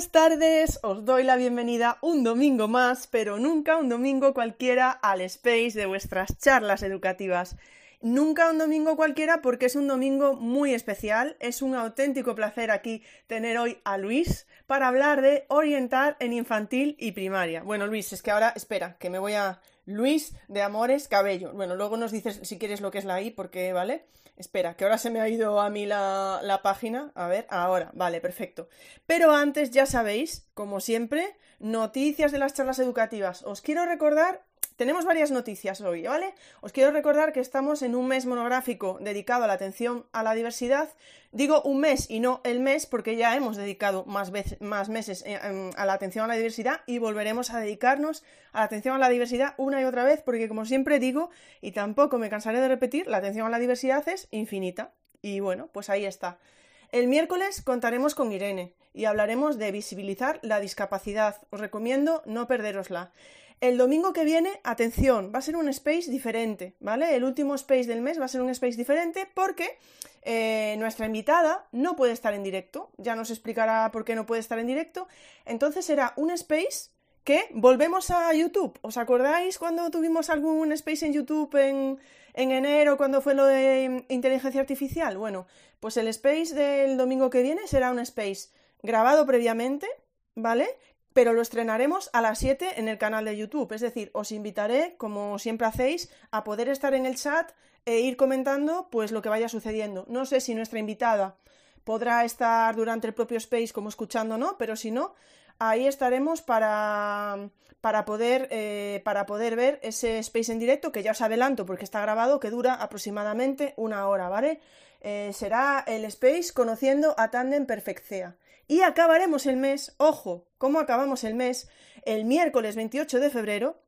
Buenas tardes, os doy la bienvenida un domingo más, pero nunca un domingo cualquiera al space de vuestras charlas educativas. Nunca un domingo cualquiera porque es un domingo muy especial. Es un auténtico placer aquí tener hoy a Luis para hablar de orientar en infantil y primaria. Bueno, Luis, es que ahora, espera, que me voy a... Luis de Amores Cabello. Bueno, luego nos dices si quieres lo que es la I, porque, ¿vale? Espera, que ahora se me ha ido a mí la, la, página. A ver, ahora, vale, perfecto. Pero antes, ya sabéis, como siempre, noticias de las charlas educativas. Os quiero recordar tenemos varias noticias hoy, ¿vale? Os quiero recordar que estamos en un mes monográfico dedicado a la atención a la diversidad. Digo un mes y no el mes porque ya hemos dedicado más, más meses eh, em, a la atención a la diversidad y volveremos a dedicarnos a la atención a la diversidad una y otra vez porque como siempre digo, y tampoco me cansaré de repetir, la atención a la diversidad es infinita. Y bueno, pues ahí está. El miércoles contaremos con Irene y hablaremos de visibilizar la discapacidad. Os recomiendo no perderosla. El domingo que viene, atención, va a ser un space diferente, ¿vale? El último space del mes va a ser un space diferente porque eh, nuestra invitada no puede estar en directo. Ya nos explicará por qué no puede estar en directo. Entonces será un space que volvemos a YouTube. ¿Os acordáis cuando tuvimos algún space en YouTube en, en enero, cuando fue lo de inteligencia artificial? Bueno, pues el space del domingo que viene será un space grabado previamente, ¿vale? Pero lo estrenaremos a las 7 en el canal de YouTube. Es decir, os invitaré, como siempre hacéis, a poder estar en el chat e ir comentando pues lo que vaya sucediendo. No sé si nuestra invitada podrá estar durante el propio space como escuchando, ¿no? Pero si no, ahí estaremos para, para, poder, eh, para poder ver ese space en directo, que ya os adelanto porque está grabado, que dura aproximadamente una hora, ¿vale? Eh, será el space conociendo a Tandem Perfectea. Y acabaremos el mes, ojo, ¿cómo acabamos el mes? El miércoles 28 de febrero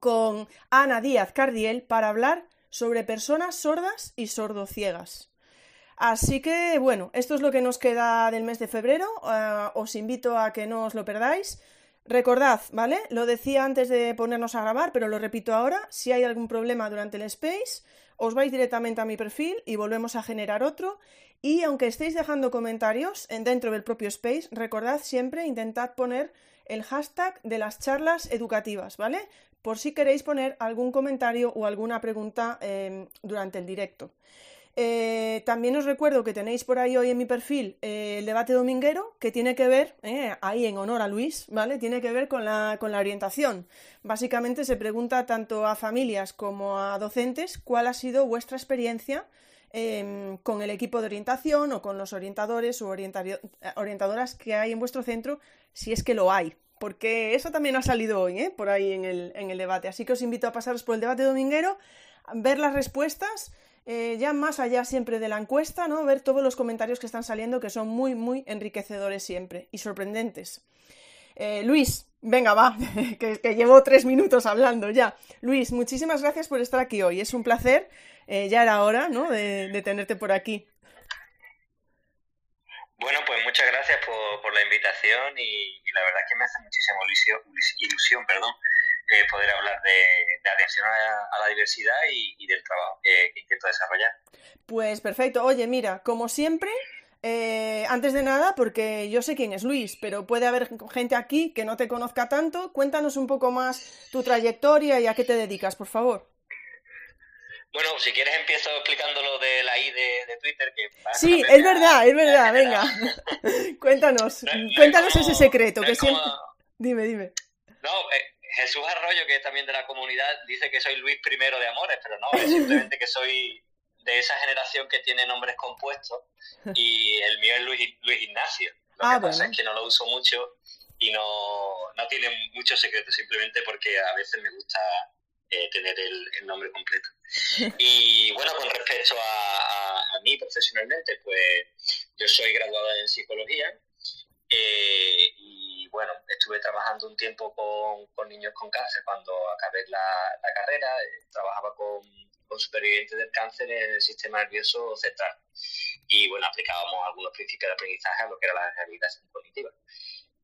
con Ana Díaz Cardiel para hablar sobre personas sordas y sordociegas. Así que, bueno, esto es lo que nos queda del mes de febrero. Uh, os invito a que no os lo perdáis. Recordad, ¿vale? Lo decía antes de ponernos a grabar, pero lo repito ahora. Si hay algún problema durante el space, os vais directamente a mi perfil y volvemos a generar otro. Y aunque estéis dejando comentarios en dentro del propio space, recordad siempre intentad poner el hashtag de las charlas educativas, ¿vale? Por si queréis poner algún comentario o alguna pregunta eh, durante el directo. Eh, también os recuerdo que tenéis por ahí hoy en mi perfil eh, el debate dominguero que tiene que ver, eh, ahí en honor a Luis, ¿vale? Tiene que ver con la, con la orientación. Básicamente se pregunta tanto a familias como a docentes cuál ha sido vuestra experiencia em, con el equipo de orientación o con los orientadores o orientadoras que hay en vuestro centro, si es que lo hay. Porque eso también ha salido hoy, por ahí en el, debate. Así que os invito a pasaros por el debate dominguero, ver las respuestas eh, ya más allá siempre de la encuesta, ¿no? Ver todos los comentarios que están saliendo que son muy, muy enriquecedores siempre y sorprendentes. Eh, Luis, venga, va, que, llevo tres minutos hablando ya. Luis, muchísimas gracias por estar aquí hoy. Es un placer, eh, ya era hora, ¿no? De, tenerte por aquí. Bueno, pues muchas gracias por, la invitación y, y, la verdad es que me hace muchísima ilusión, ilusión perdón, poder hablar de, atención a, la diversidad y, del trabajo que, intento desarrollar. Pues perfecto. Oye, mira, como siempre, eh, antes de nada, porque yo sé quién es Luis, pero puede haber gente aquí que no te conozca tanto. Cuéntanos un poco más tu trayectoria y a qué te dedicas, por favor. Bueno, si quieres empiezo explicando lo de la I de, Twitter. Que sí, es verdad, es verdad, venga. cuéntanos, cuéntanos ese secreto. que siempre... Dime, dime. No, eh, Jesús Arroyo, que es también de la comunidad, dice que soy Luis I de Amores, pero no, es simplemente que soy de esa generación que tiene nombres compuestos y el mío es Luis, Luis Ignacio. Lo ah, que pasa es que no lo uso mucho y no, no tiene mucho secreto, simplemente porque a veces me gusta eh, tener el, nombre completo. Y bueno, con respecto a, a, mí profesionalmente, pues yo soy graduado en psicología eh, y bueno, estuve trabajando un tiempo con, con niños con cáncer cuando acabé la, la carrera. Eh, trabajaba con, con, supervivientes del cáncer en el sistema nervioso central. Y bueno, aplicábamos algunos principios de aprendizaje a lo que era la rehabilitación cognitiva.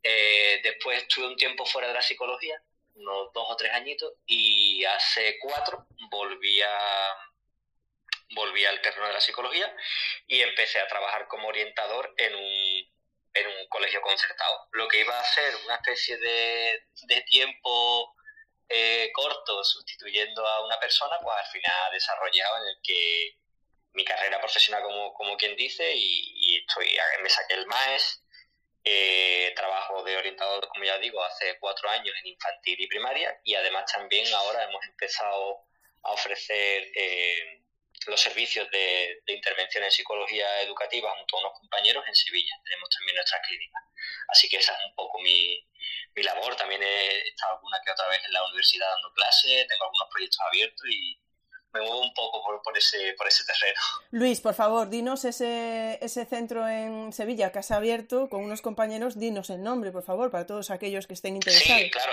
Eh, después estuve un tiempo fuera de la psicología, unos dos o tres añitos, y hace cuatro volví a, volví al terreno de la psicología y empecé a trabajar como orientador en un en un colegio concertado. Lo que iba a ser una especie de, de tiempo eh, corto sustituyendo a una persona, pues al final desarrollado en el que mi carrera profesional, como, como quien dice, y, estoy me saqué el MAES, eh, trabajo de orientador, como ya digo, hace cuatro años en infantil y primaria, y además también ahora hemos empezado a ofrecer eh, los servicios de, intervención en psicología educativa junto a unos compañeros en Sevilla. Tenemos también nuestra clínica. Así que esa es un poco mi, mi labor. También he estado alguna que otra vez en la universidad dando clases, tengo algunos proyectos abiertos y me muevo un poco por, por, ese, por ese terreno. Luis, por favor, dinos ese, ese centro en Sevilla que has abierto con unos compañeros, dinos el nombre, por favor, para todos aquellos que estén interesados. Sí, claro.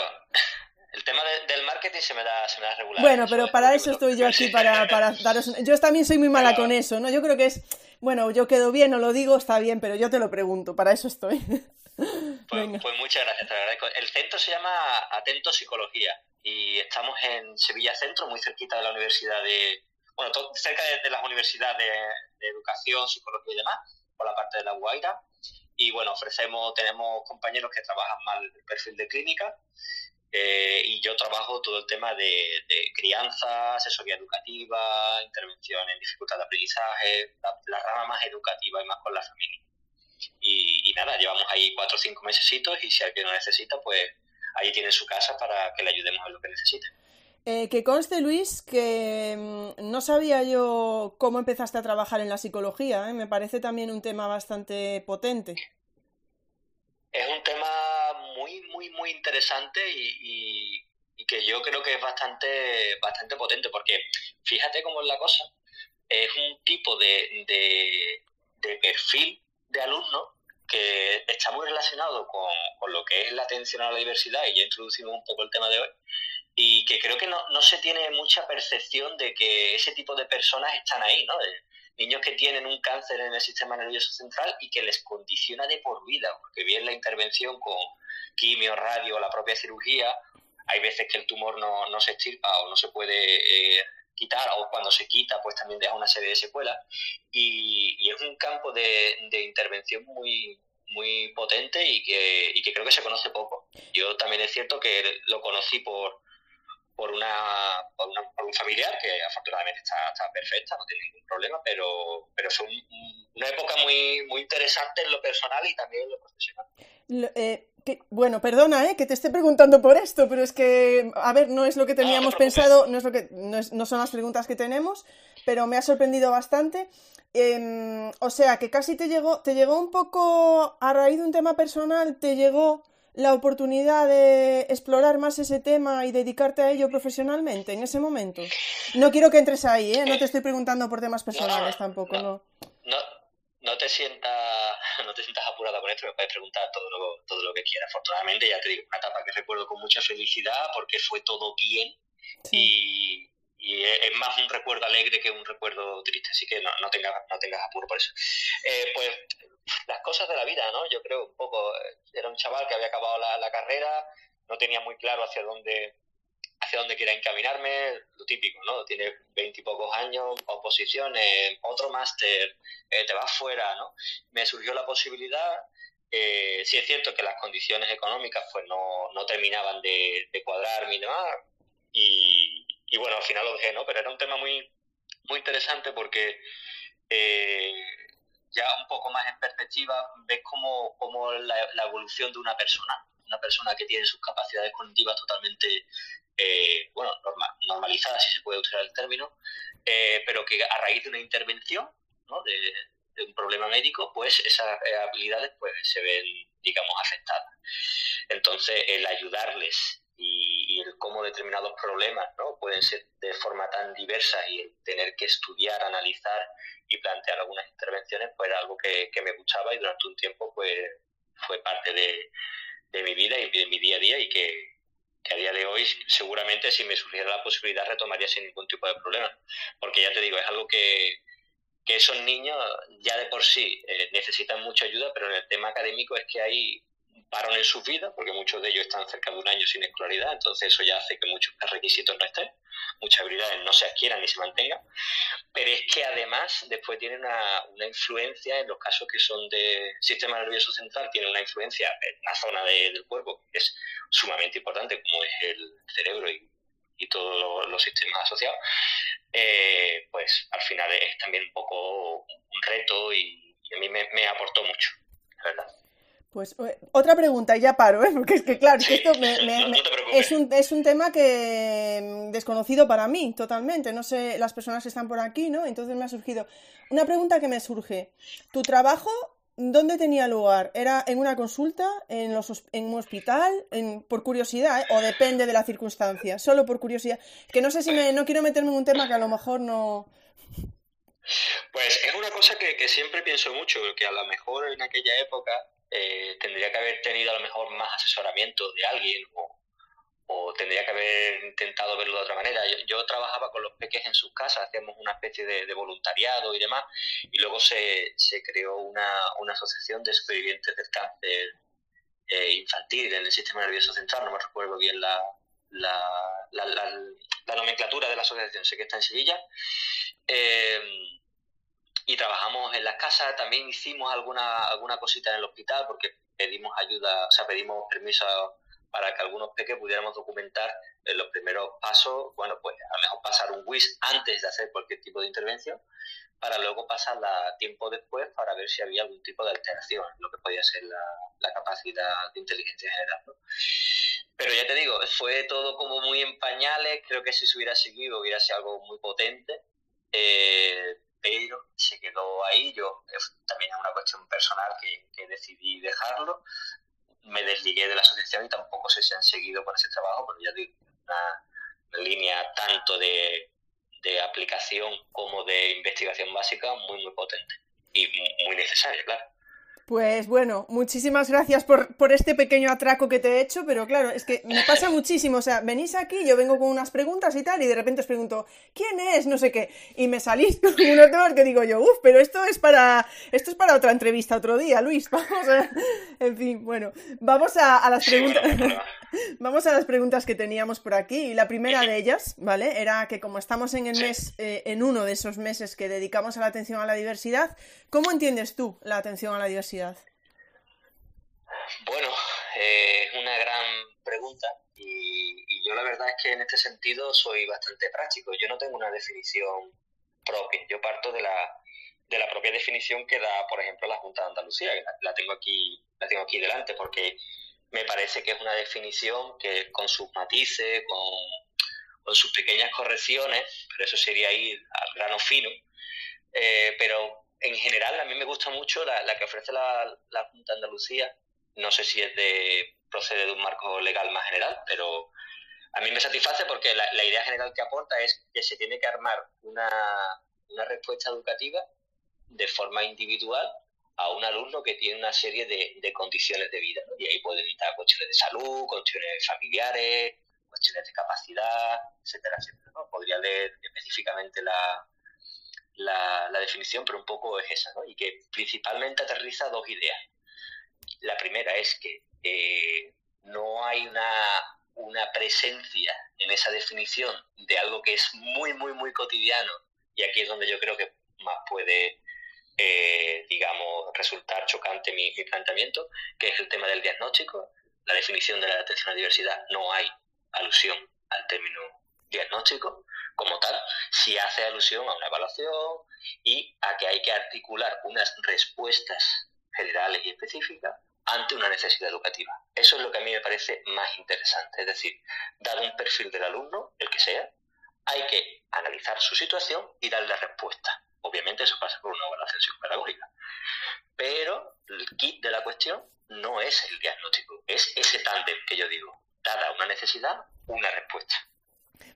El tema del marketing se me da, se me da regular. Bueno, pero para eso estoy yo aquí, para, para daros... Yo también soy muy mala con eso, ¿no? Yo creo que es... Bueno, yo quedo bien o lo digo, está bien, pero yo te lo pregunto, para eso estoy. Pues, pues, muchas gracias, te agradezco. El centro se llama Atento Psicología y estamos en Sevilla Centro, muy cerquita de la Universidad de... Bueno, cerca de, las universidades de, Educación, Psicología y demás, por la parte de la Guaira. Y bueno, ofrecemos, tenemos compañeros que trabajan más el perfil de clínica eh, y yo trabajo todo el tema de, crianza, asesoría educativa, intervención en dificultad de aprendizaje, la, rama más educativa y más con la familia. Y, nada, llevamos ahí cuatro o cinco meses y si alguien lo necesita, pues ahí tiene su casa para que le ayudemos en lo que necesite. Eh, que conste, Luis, que mm, no sabía yo cómo empezaste a trabajar en la psicología. ¿eh? Me parece también un tema bastante potente. Es un tema muy, muy, muy interesante y, que yo creo que es bastante, bastante potente, porque fíjate cómo es la cosa. Es un tipo de, de, perfil de alumno que está muy relacionado con, con, lo que es la atención a la diversidad, y ya introducimos un poco el tema de hoy, y que creo que no, no se tiene mucha percepción de que ese tipo de personas están ahí, ¿no? niños que tienen un cáncer en el sistema nervioso central y que les condiciona de por vida, porque bien la intervención con quimio, radio, la propia cirugía, hay veces que el tumor no, no se extirpa o no se puede eh, quitar, o cuando se quita, pues también deja una serie de secuelas. Y, y es un campo de, de, intervención muy, muy potente y que, y que creo que se conoce poco. Yo también es cierto que lo conocí por, por, una, por, un familiar que afortunadamente está, está, perfecta, no tiene ningún problema, pero, pero fue una época muy, muy interesante en lo personal y también en lo profesional. Eh, bueno, perdona eh, que te esté preguntando por esto, pero es que, a ver, no es lo que teníamos pensado, no, es lo que, no, no, son las preguntas que tenemos, pero me ha sorprendido bastante. Em, o sea, que casi te llegó, te llegó un poco a raíz de un tema personal, te llegó la oportunidad de explorar más ese tema y dedicarte a ello profesionalmente en ese momento? No quiero que entres ahí, ¿eh? No te estoy preguntando por temas personales tampoco, no. No, no te sientas no te sientas apurada con esto, me puedes preguntar todo lo, todo lo que quieras. Afortunadamente, ya te digo, una etapa que recuerdo con mucha felicidad porque fue todo bien y, es más un recuerdo alegre que un recuerdo triste, así que no, no, tengas, no tengas apuro por eso. Eh, pues las cosas de la vida, ¿no? Yo creo un poco, eh, era un chaval que había acabado la, carrera, no tenía muy claro hacia dónde hacia dónde quiera encaminarme, lo típico, ¿no? Tienes veintipocos años, oposiciones, otro máster, eh, te vas fuera, ¿no? Me surgió la posibilidad, eh, sí es cierto que las condiciones económicas pues no, no terminaban de, de cuadrarme y demás, y, y, bueno, al final lo dejé, ¿no? Pero era un tema muy, muy interesante porque eh, ya un poco más en perspectiva, ves cómo, cómo la, evolución de una persona, una persona que tiene sus capacidades cognitivas totalmente, eh, bueno, normalizadas, si se puede usar el término, eh, pero que a raíz de una intervención, ¿no? de, un problema médico, pues esas eh, habilidades pues se ven, digamos, afectadas. Entonces, el ayudarles y, el cómo determinados problemas ¿no? pueden ser de forma tan diversa y el tener que estudiar, analizar y plantear algunas intervenciones, pues era algo que, me gustaba y durante un tiempo pues fue parte de, mi vida y de mi día a día y que, a día de hoy seguramente si me surgiera la posibilidad retomaría sin ningún tipo de problema. Porque ya te digo, es algo que, que esos niños ya de por sí eh, necesitan mucha ayuda, pero en el tema académico es que hay parón en sus vidas, porque muchos de ellos están cerca de un año sin escolaridad, entonces eso ya hace que muchos requisitos no estén, muchas habilidades no se adquieran ni se mantengan, pero es que además después tiene una, una influencia en los casos que son de sistema nervioso central, tiene una influencia en una zona del cuerpo que es sumamente importante, como es el cerebro y, y todos los, sistemas asociados, eh, pues al final es también un poco un reto y, a mí me, me aportó mucho, ¿verdad? Pues otra pregunta y ya paro, ¿eh? porque es que claro, esto es, un, es un tema que mm, desconocido para mí totalmente, no sé las personas que están por aquí, ¿no? Entonces me ha surgido una pregunta que me surge. ¿Tu trabajo dónde tenía lugar? ¿Era en una consulta, en, los, en un hospital, en, por curiosidad, ¿eh? o depende de la circunstancia? Solo por curiosidad. Que no sé si me, no quiero meterme en un tema que a lo mejor no... Pues es una cosa que, que siempre pienso mucho, que a lo mejor en aquella época eh, tendría que haber tenido a lo mejor más asesoramiento de alguien o, tendría que haber intentado verlo de otra manera. Yo, trabajaba con los peques en sus casas, hacíamos una especie de, voluntariado y demás, y luego se, se creó una, una, asociación de supervivientes del cáncer eh, infantil en el sistema nervioso central, no me recuerdo bien la, la, la, nomenclatura de la asociación, sé que está en Sevilla. Eh, y trabajamos en las casas, también hicimos alguna, alguna cosita en el hospital porque pedimos ayuda, o sea, pedimos permiso para que algunos peques pudiéramos documentar en los primeros pasos, bueno, pues a lo mejor pasar un WIS antes de hacer cualquier tipo de intervención, para luego pasarla tiempo después para ver si había algún tipo de alteración, lo que podía ser la, la capacidad de inteligencia general. Pero ya te digo, fue todo como muy en pañales, creo que si se hubiera seguido hubiera sido algo muy potente, eh, pero se quedó ahí. Yo también es una cuestión personal que, decidí dejarlo. Me desligué de la asociación y tampoco sé si han seguido con ese trabajo, pero ya digo, una, línea tanto de aplicación como de investigación básica muy, muy potente y muy necesaria, claro. Pues bueno, muchísimas gracias por, por, este pequeño atraco que te he hecho, pero claro, es que me pasa muchísimo. O sea, venís aquí, yo vengo con unas preguntas y tal, y de repente os pregunto, ¿quién es? No sé qué. Y me salís con unos temas que digo yo, uff, pero esto es para. Esto es para otra entrevista otro día, Luis. Vamos a. En fin, bueno. Vamos a, las preguntas. Vamos a las preguntas que teníamos por aquí. Y la primera de ellas, ¿vale? Era que como estamos en el mes, eh, en uno de esos meses que dedicamos a la atención a la diversidad, ¿cómo entiendes tú la atención a la diversidad? Bueno, es eh, una gran pregunta y, yo la verdad es que en este sentido soy bastante práctico. Yo no tengo una definición propia. Yo parto de la, de la propia definición que da, por ejemplo, la Junta de Andalucía. La, tengo aquí, la tengo aquí delante porque me parece que es una definición que con sus matices, con, sus pequeñas correcciones, pero eso sería ir al grano fino, eh, pero en general, a mí me gusta mucho la, que ofrece la, Junta de Andalucía. No sé si es de procede de un marco legal más general, pero a mí me satisface porque la, idea general que aporta es que se tiene que armar una, respuesta educativa de forma individual a un alumno que tiene una serie de, condiciones de vida. Y ahí pueden estar cuestiones de salud, cuestiones familiares, cuestiones de capacidad, etcétera, etcétera. Podría leer específicamente la, la, definición, pero un poco es esa, ¿no? Y que principalmente aterriza dos ideas. La primera es que eh, no hay una, una presencia en esa definición de algo que es muy, muy, muy cotidiano, y aquí es donde yo creo que más puede, eh, digamos, resultar chocante mi, mi, planteamiento, que es el tema del diagnóstico. La definición de la atención a la diversidad no hay alusión al término diagnóstico como tal, si hace alusión a una evaluación y a que hay que articular unas respuestas generales y específicas ante una necesidad educativa. Eso es lo que a mí me parece más interesante, es decir, dar un perfil del alumno, el que sea, hay que analizar su situación y darle respuesta. Obviamente eso pasa por una evaluación psicopedagógica. Pero el kit de la cuestión no es el diagnóstico, es ese tándem que yo digo, dada una necesidad, una respuesta.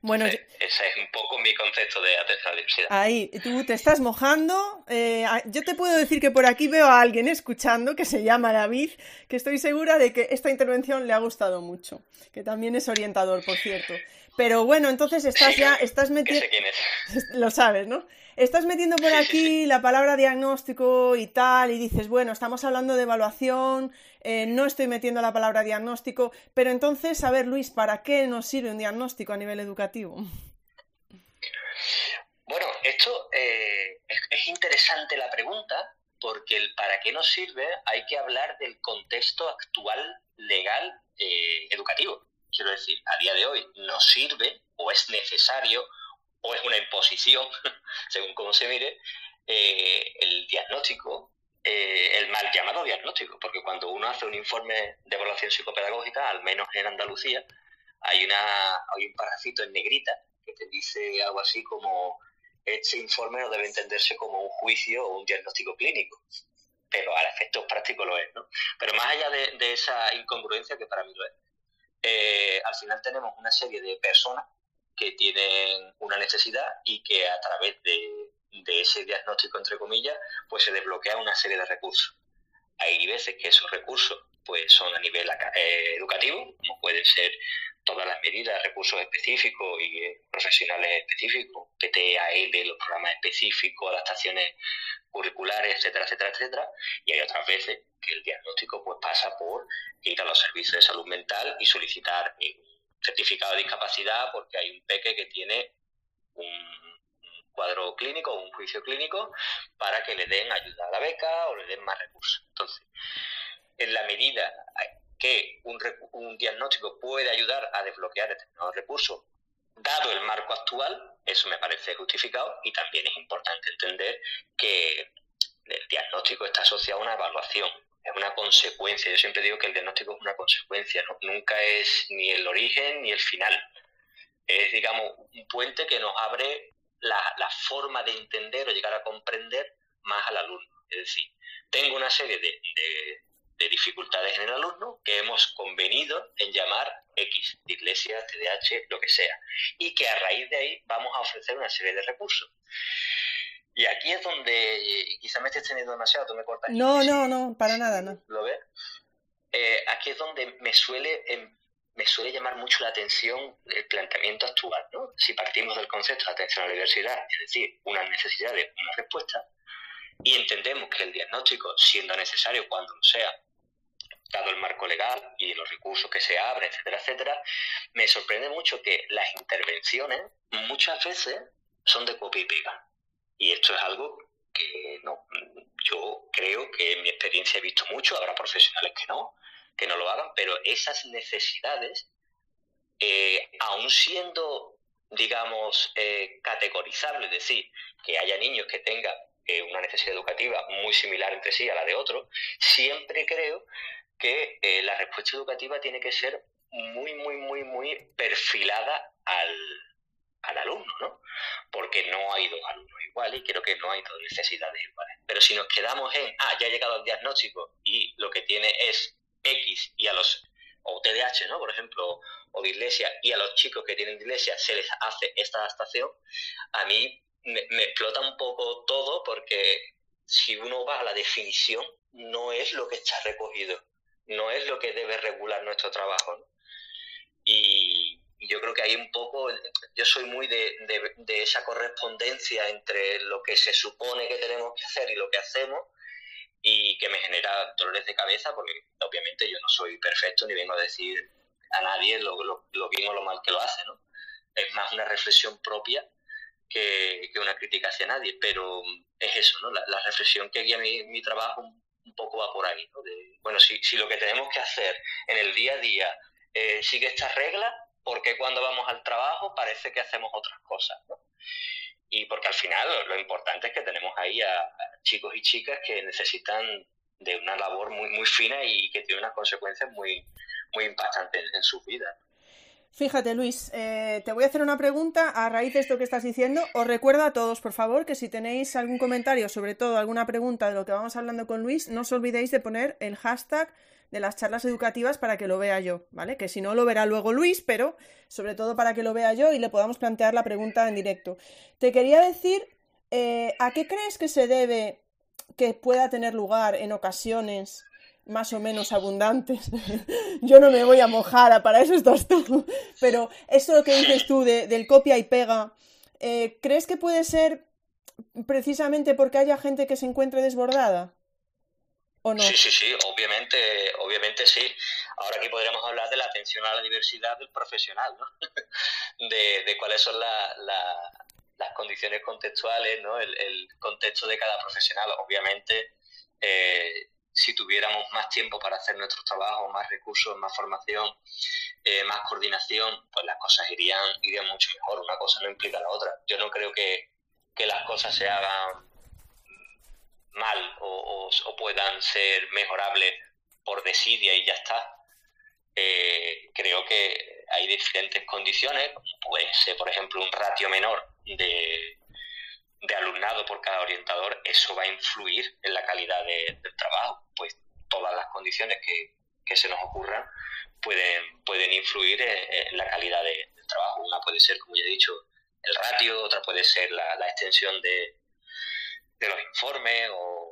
Bueno, ese es un poco mi concepto de atención a la diversidad. Ahí, tú te estás mojando. Eh, yo te puedo decir que por aquí veo a alguien escuchando que se llama David, que estoy segura de que esta intervención le ha gustado mucho, que también es orientador, por cierto. Pero bueno, entonces estás ya, estás metiendo... quién es. Lo sabes, ¿no? Estás metiendo por aquí la palabra diagnóstico y tal, y dices, bueno, estamos hablando de evaluación, eh, no estoy metiendo la palabra diagnóstico, pero entonces, a ver, Luis, ¿para qué nos sirve un diagnóstico a nivel educativo? Bueno, esto eh, es, interesante la pregunta, porque el para qué nos sirve hay que hablar del contexto actual legal eh, educativo. Quiero decir, a día de hoy nos sirve o es necesario o es una imposición, según cómo se mire, eh, el diagnóstico, eh, el mal llamado diagnóstico, porque cuando uno hace un informe de evaluación psicopedagógica, al menos en Andalucía, hay, una, hay un parrafito en negrita que te dice algo así como este informe no debe entenderse como un juicio o un diagnóstico clínico, pero al efecto práctico lo es, ¿no? Pero más allá de, esa incongruencia que para mí lo es, eh, al final tenemos una serie de personas que tienen una necesidad y que a través de, ese diagnóstico, entre comillas, pues se desbloquea una serie de recursos. Hay veces que esos recursos pues son a nivel eh, educativo, como pueden ser todas las medidas, recursos específicos y eh, profesionales específicos, PTAL, los programas específicos, adaptaciones curriculares, etcétera, etcétera, etcétera. Y hay otras veces que el diagnóstico pues pasa por ir a los servicios de salud mental y solicitar un certificado de discapacidad porque hay un peque que tiene un cuadro clínico o un juicio clínico para que le den ayuda a la beca o le den más recursos. Entonces, en la medida que un, un diagnóstico puede ayudar a desbloquear determinados recursos, dado el marco actual, eso me parece justificado y también es importante entender que el diagnóstico está asociado a una evaluación, es una consecuencia. Yo siempre digo que el diagnóstico es una consecuencia, nunca es ni el origen ni el final. Es, digamos, un puente que nos abre la, forma de entender o llegar a comprender más al alumno. Es decir, tengo una serie de de dificultades en el alumno que hemos convenido en llamar X, iglesia, TDAH, lo que sea, y que a raíz de ahí vamos a ofrecer una serie de recursos. Y aquí es donde, quizá me estés teniendo demasiado, tú me cortas. No, no, no, para nada, no. ¿Lo ves? Eh, aquí es donde me suele, em, me suele llamar mucho la atención el planteamiento actual, ¿no? Si partimos del concepto de atención a la diversidad, es decir, una necesidad de una respuesta, y entendemos que el diagnóstico, siendo necesario cuando lo sea, dado el marco legal y los recursos que se abren, etcétera, etcétera, me sorprende mucho que las intervenciones muchas veces son de copia y pega. Y esto es algo que no, yo creo que en mi experiencia he visto mucho, habrá profesionales que no, que no lo hagan, pero esas necesidades, eh, aún siendo, digamos, eh, categorizables, es decir, que haya niños que tengan eh, una necesidad educativa muy similar entre sí a la de otros, siempre creo que eh, la respuesta educativa tiene que ser muy, muy, muy, muy perfilada al, alumno, ¿no? Porque no hay dos alumnos iguales y creo que no hay dos necesidades iguales. Pero si nos quedamos en, ah, ya ha llegado el diagnóstico y lo que tiene es X y a los, o TDAH, ¿no? Por ejemplo, o dislexia, y a los chicos que tienen dislexia se les hace esta adaptación, a mí me, me explota un poco todo porque si uno va a la definición, no es lo que está recogido no es lo que debe regular nuestro trabajo. Y, yo creo que hay un poco, yo soy muy de, esa correspondencia entre lo que se supone que tenemos que hacer y lo que hacemos y que me genera dolores de cabeza porque obviamente yo no soy perfecto ni vengo a decir a nadie lo, bien o lo mal que lo hace, ¿no? Es más una reflexión propia que, una crítica hacia nadie, pero es eso, ¿no? La, reflexión que guía mi, mi trabajo un poco va por ahí. bueno, si, si, lo que tenemos que hacer en el día a día eh, sigue estas reglas, porque cuando vamos al trabajo parece que hacemos otras cosas? Y porque al final lo, importante es que tenemos ahí a, chicos y chicas que necesitan de una labor muy, muy fina y que tiene unas consecuencias muy, muy impactantes en, en sus vidas. Fíjate, Luis, eh, te voy a hacer una pregunta a raíz de esto que estás diciendo. Os recuerdo a todos, por favor, que si tenéis algún comentario, sobre todo alguna pregunta de lo que vamos hablando con Luis, no os olvidéis de poner el hashtag de las charlas educativas para que lo vea yo, ¿vale? Que si no lo verá luego Luis, pero sobre todo para que lo vea yo y le podamos plantear la pregunta en directo. Te quería decir, eh, ¿a qué crees que se debe que pueda tener lugar en ocasiones más o menos abundantes. Yo no me voy a mojar, para eso estás tú. Pero eso que dices tú del copia y pega, eh, ¿crees que puede ser precisamente porque haya gente que se encuentre desbordada? Sí, sí, sí, obviamente, obviamente sí. Ahora aquí podríamos hablar de la atención a la diversidad del profesional, ¿no? de, cuáles son las condiciones contextuales, ¿no? El, contexto de cada profesional. Obviamente, eh, si tuviéramos más tiempo para hacer nuestros trabajos, más recursos, más formación, eh, más coordinación, pues las cosas irían, irían mucho mejor. Una cosa no implica la otra. Yo no creo que, que las cosas se hagan mal o, puedan ser mejorables por desidia y ya está. Eh, creo que hay diferentes condiciones, puede ser, por ejemplo, un ratio menor de, de alumnado por cada orientador, eso va a influir en la calidad del trabajo, pues todas las condiciones que, se nos ocurran pueden, pueden influir en, la calidad del trabajo. Una puede ser, como ya he dicho, el ratio, otra puede ser la, extensión de, de, los informes o,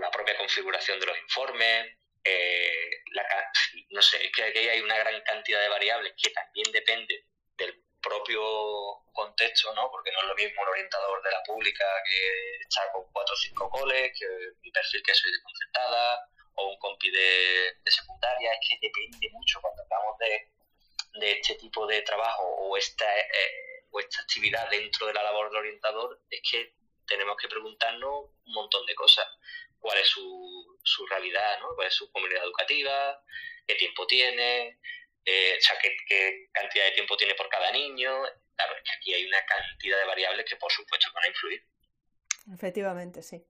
la propia configuración de los informes. Eh, no sé, es que aquí hay una gran cantidad de variables que también depende del propio contexto, ¿no? Porque no es lo mismo un orientador de la pública que está con cuatro o cinco coles, que mi perfil que soy de concertada, o un compi de, secundaria, es que depende mucho cuando hablamos de, de este tipo de trabajo o esta, eh, o esta actividad dentro de la labor del orientador, es que tenemos que preguntarnos un montón de cosas. ¿Cuál es su, su realidad? ¿no? ¿Cuál es su comunidad educativa? ¿Qué tiempo tiene? Eh, o sea, ¿qué, cantidad de tiempo tiene por cada niño. Claro, es que aquí hay una cantidad de variables que por supuesto van a influir. Efectivamente, sí.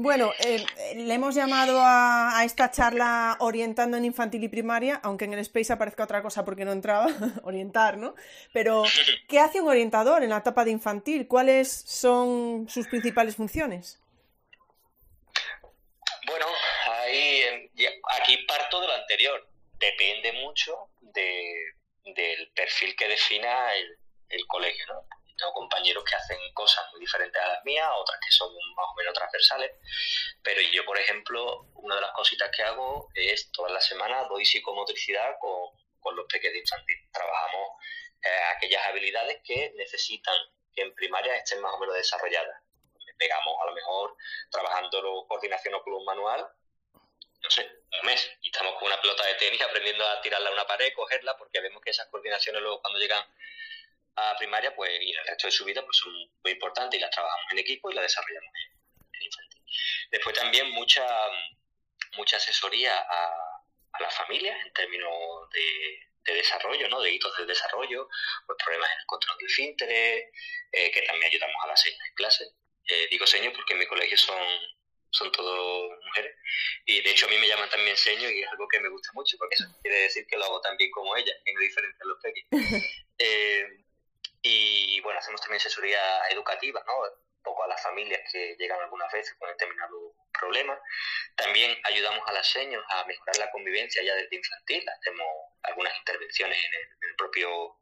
Bueno, eh, le hemos llamado a, esta charla orientando en infantil y primaria, aunque en el Space aparezca otra cosa porque no entraba, orientar, ¿no? Pero, ¿qué hace un orientador en la etapa de infantil? ¿Cuáles son sus principales funciones? Bueno, ahí, aquí parto de lo anterior. Depende mucho del perfil que defina el, colegio, ¿no? Tengo compañeros que hacen cosas muy diferentes a las mías, otras que son más o menos transversales, pero yo, por ejemplo, una de las cositas que hago es todas las semanas doy psicomotricidad con, los pequeños infantiles. Trabajamos eh, aquellas habilidades que necesitan que en primaria estén más o menos desarrolladas. Pegamos a lo mejor trabajando coordinación o manual no sé, un mes. Y estamos con una pelota de tenis aprendiendo a tirarla a una pared, cogerla, porque vemos que esas coordinaciones luego cuando llegan a primaria, pues, y en el resto de su vida, pues son muy importantes y las trabajamos en equipo y las desarrollamos en, infantil. Después también mucha, mucha asesoría a, a las familias en términos de, desarrollo, ¿no? De hitos del desarrollo, pues problemas en el control del fintere, eh, que también ayudamos a las señas en clase. Eh, digo señas porque en mi colegio son son todo mujeres. Y de hecho a mí me llaman también seño y es algo que me gusta mucho porque eso quiere decir que lo hago tan bien como ella, que no diferencia los pequeños. Eh, y bueno, hacemos también asesoría educativa, ¿no? Un poco a las familias que llegan algunas veces con determinados problemas. También ayudamos a las seños a mejorar la convivencia ya desde infantil. Hacemos algunas intervenciones en el propio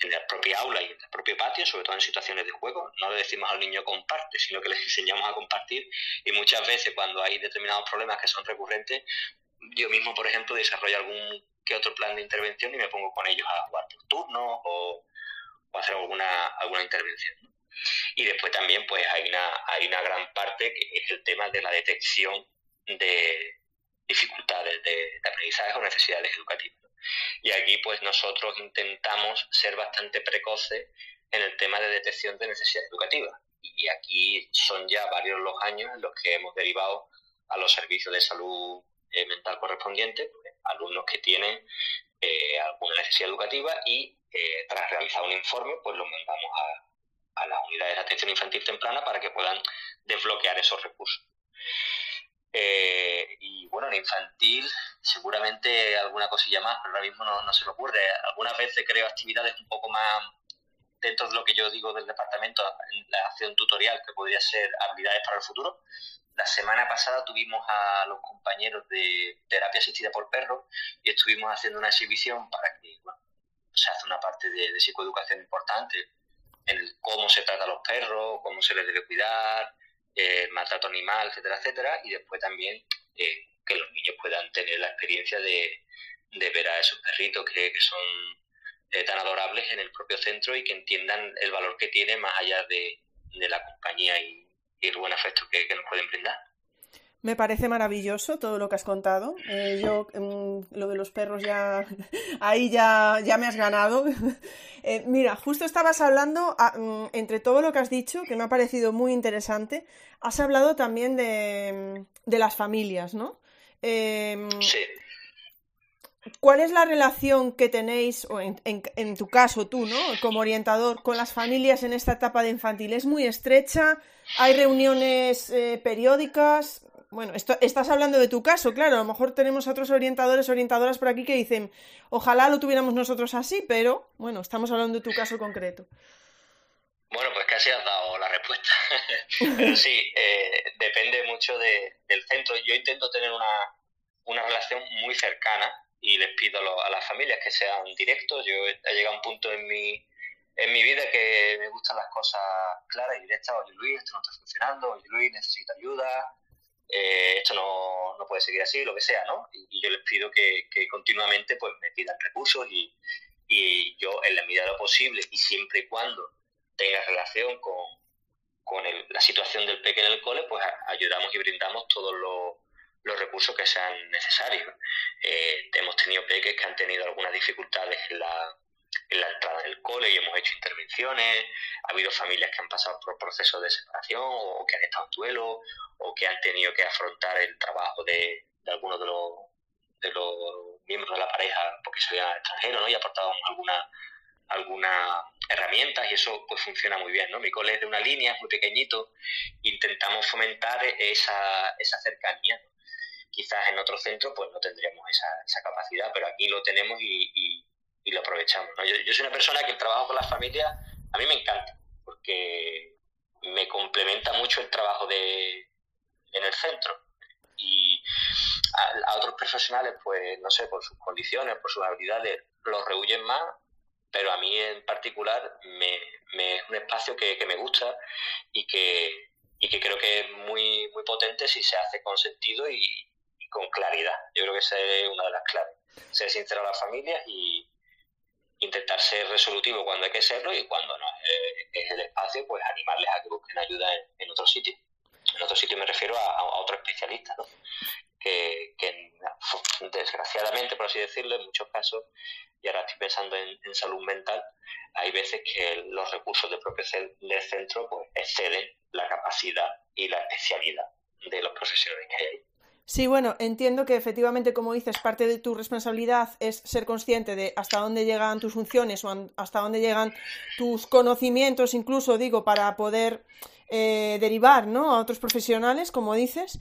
en la propia aula y en el propio patio, sobre todo en situaciones de juego. No le decimos al niño comparte, sino que les enseñamos a compartir y muchas veces cuando hay determinados problemas que son recurrentes, yo mismo, por ejemplo, desarrollo algún que otro plan de intervención y me pongo con ellos a jugar por turnos o, hacer alguna, alguna intervención. Y después también pues hay una, hay una gran parte que es el tema de la detección de dificultades de, de aprendizaje o necesidades educativas. Y aquí pues nosotros intentamos ser bastante precoces en el tema de detección de necesidades educativas. Y aquí son ya varios los años en los que hemos derivado a los servicios de salud eh, mental correspondientes, pues, alumnos que tienen eh, alguna necesidad educativa y eh, tras realizar un informe, pues los mandamos a, a las unidades de atención infantil temprana para que puedan desbloquear esos recursos. Eh, y bueno, en infantil seguramente alguna cosilla más, pero ahora mismo no, se me ocurre. Algunas veces creo actividades un poco más dentro de lo que yo digo del departamento, en la acción tutorial que podría ser habilidades para el futuro. La semana pasada tuvimos a los compañeros de terapia asistida por perros y estuvimos haciendo una exhibición para que bueno, se hace una parte de, psicoeducación importante en el cómo se trata a los perros, cómo se les debe cuidar, eh, maltrato animal, etcétera, etcétera, y después también eh, que los niños puedan tener la experiencia de, ver a esos perritos que, son eh, tan adorables en el propio centro y que entiendan el valor que tiene más allá de, de la compañía y, el buen afecto que, nos pueden brindar. Me parece maravilloso todo lo que has contado. Eh, yo, mm, lo de los perros, ya ahí ya, ya me has ganado. Eh, mira, justo estabas hablando, ah, mm, entre todo lo que has dicho, que me ha parecido muy interesante, has hablado también de, de las familias, ¿no? Em, sí. ¿Cuál es la relación que tenéis, o en, en, tu caso tú, ¿no? Como orientador, con las familias en esta etapa de infantil? ¿Es muy estrecha? ¿Hay reuniones eh, periódicas? Bueno, esto, estás hablando de tu caso, claro. A lo mejor tenemos otros orientadores, orientadoras por aquí que dicen, ojalá lo tuviéramos nosotros así, pero bueno, estamos hablando de tu caso concreto. Bueno, pues casi has dado la respuesta. pero sí, eh, depende mucho del centro. Yo intento tener una, una relación muy cercana y les pido a, las familias que sean directos. Yo he, llegado a un punto en mi, en mi vida que me gustan las cosas claras y directas. Oye Luis, esto no está funcionando, oye Luis, necesito ayuda, eh, esto no, no, puede seguir así, lo que sea, ¿no? Y, yo les pido que, que, continuamente pues me pidan recursos y, y, yo en la medida de lo posible y siempre y cuando tenga relación con, con la situación del pequeño en el cole, pues ayudamos y brindamos todos los los recursos que sean necesarios. Eh, hemos tenido peques que han tenido algunas dificultades en la, en la entrada del cole y hemos hecho intervenciones. Ha habido familias que han pasado por procesos de separación o que han estado en duelo o que han tenido que afrontar el trabajo de, de algunos de los, de los miembros de la pareja porque se veían extranjeros ¿no? y aportaban alguna algunas herramientas y eso pues funciona muy bien, ¿no? Mi cole es de una línea, es muy pequeñito, intentamos fomentar esa, esa cercanía, quizás en otro centro pues no tendríamos esa, esa capacidad, pero aquí lo tenemos y, y, lo aprovechamos. Yo, soy una persona que el trabajo con las familias a mí me encanta, porque me complementa mucho el trabajo de, en el centro. Y a, otros profesionales, pues no sé, por sus condiciones, por sus habilidades, los rehuyen más, pero a mí en particular me, me es un espacio que, me gusta y que, y que creo que es muy, muy potente si se hace con sentido y, con claridad. Yo creo que esa es una de las claves. Ser sincero a las familias y intentar ser resolutivo cuando hay que serlo y cuando no es, el espacio, pues animarles a que busquen ayuda en, otro sitio. En otro sitro me refiero a, otro especialista, ¿no? que, desgraciadamente, por así decirlo, en muchos casos, y ahora estoy pensando en, salud mental, hay veces que los recursos del propio del centro pues, exceden la capacidad y la especialidad de los profesionales que hay ahí. Sí, bueno, entiendo que efectivamente, como dices, parte de tu responsabilidad es ser consciente de hasta dónde llegan tus funciones o hasta dónde llegan tus conocimientos, incluso digo, para poder eh, derivar ¿no? a otros profesionales, como dices.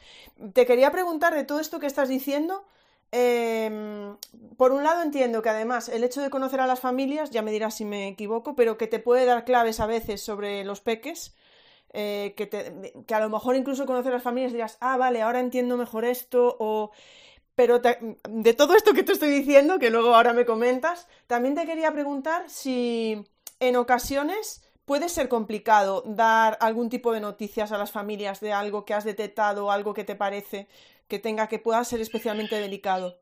Te quería preguntar de todo esto que estás diciendo. Em, por un lado entiendo que además el hecho de conocer a las familias, ya me dirás si me equivoco, pero que te puede dar claves a veces sobre los peques, eh, que, que, a lo mejor incluso conocer las familias dirás, ah, vale, ahora entiendo mejor esto, o... Pero de todo esto que te estoy diciendo, que luego ahora me comentas, también te quería preguntar si en ocasiones puede ser complicado dar algún tipo de noticias a las familias de algo que has detectado, algo que te parece que tenga que pueda ser especialmente delicado.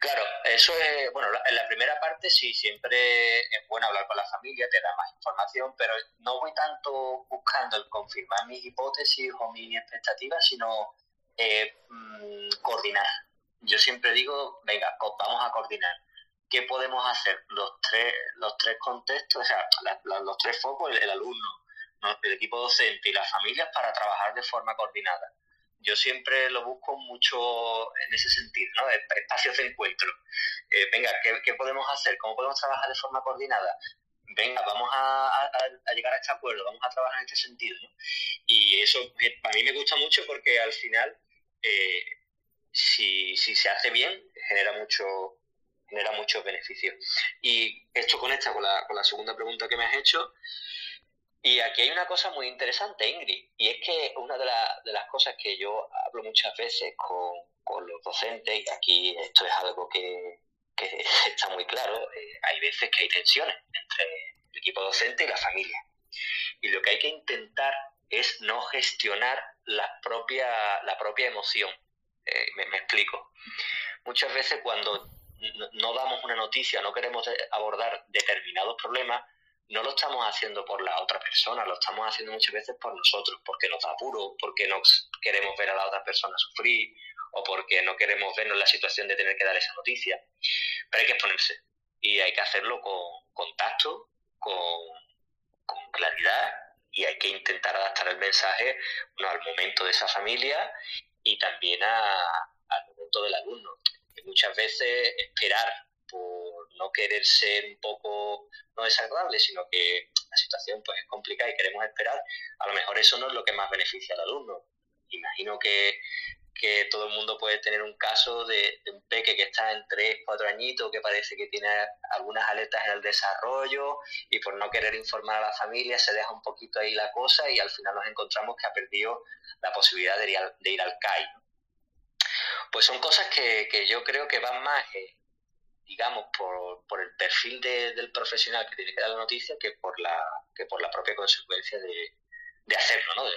Claro, eso es, bueno, en la primera parte sí, siempre es bueno hablar con la familia, te da más información, pero no voy tanto buscando el confirmar mis hipótesis o mis expectativas, sino eh, mm, coordinar. Yo siempre digo, venga, vamos a coordinar. ¿Qué podemos hacer? Los tres, los tres contextos, o sea, los tres focos, el, alumno, el equipo docente y las familias para trabajar de forma coordinada yo siempre lo busco mucho en ese sentido, ¿no? Espacios de encuentro. Eh, venga, ¿qué, podemos hacer? ¿Cómo podemos trabajar de forma coordinada? Venga, vamos a, llegar a este acuerdo, vamos a trabajar en este sentido, ¿no? Y eso a mí me gusta mucho porque al final, eh, si, si se hace bien, genera mucho genera muchos beneficios. Y esto conecta con la, con la segunda pregunta que me has hecho, y aquí hay una cosa muy interesante, Ingrid, y es que una de, de las cosas que yo hablo muchas veces con, los docentes, y aquí esto es algo que, está muy claro, eh, hay veces que hay tensiones entre el equipo docente y la familia. Y lo que hay que intentar es no gestionar la propia, la propia emoción. Eh, me, explico. Muchas veces cuando no damos una noticia, no queremos abordar determinados problemas, no lo estamos haciendo por la otra persona, lo estamos haciendo muchas veces por nosotros, porque nos da apuro, porque no queremos ver a la otra persona sufrir o porque no queremos vernos en la situación de tener que dar esa noticia. Pero hay que exponerse y hay que hacerlo con con, con claridad y hay que intentar adaptar el mensaje al momento de esa familia y también al momento del alumno. muchas veces esperar por no querer ser un poco no desagradable, sino que la situación pues es complicada y queremos esperar, a lo mejor eso no es lo que más beneficia al alumno. Imagino que que todo el mundo puede tener un caso de, un peque que está en 3, 4 añitos, que parece que tiene algunas aletas en el desarrollo y por no querer informar a la familia se deja un poquito ahí la cosa y al final nos encontramos que ha perdido la posibilidad de ir al, de ir al CAI. Pues son cosas que, yo creo que van más, digamos, por, por el perfil del profesional que tiene que dar la noticia que por la, que por la propia consecuencia de, de hacerlo, ¿no? De,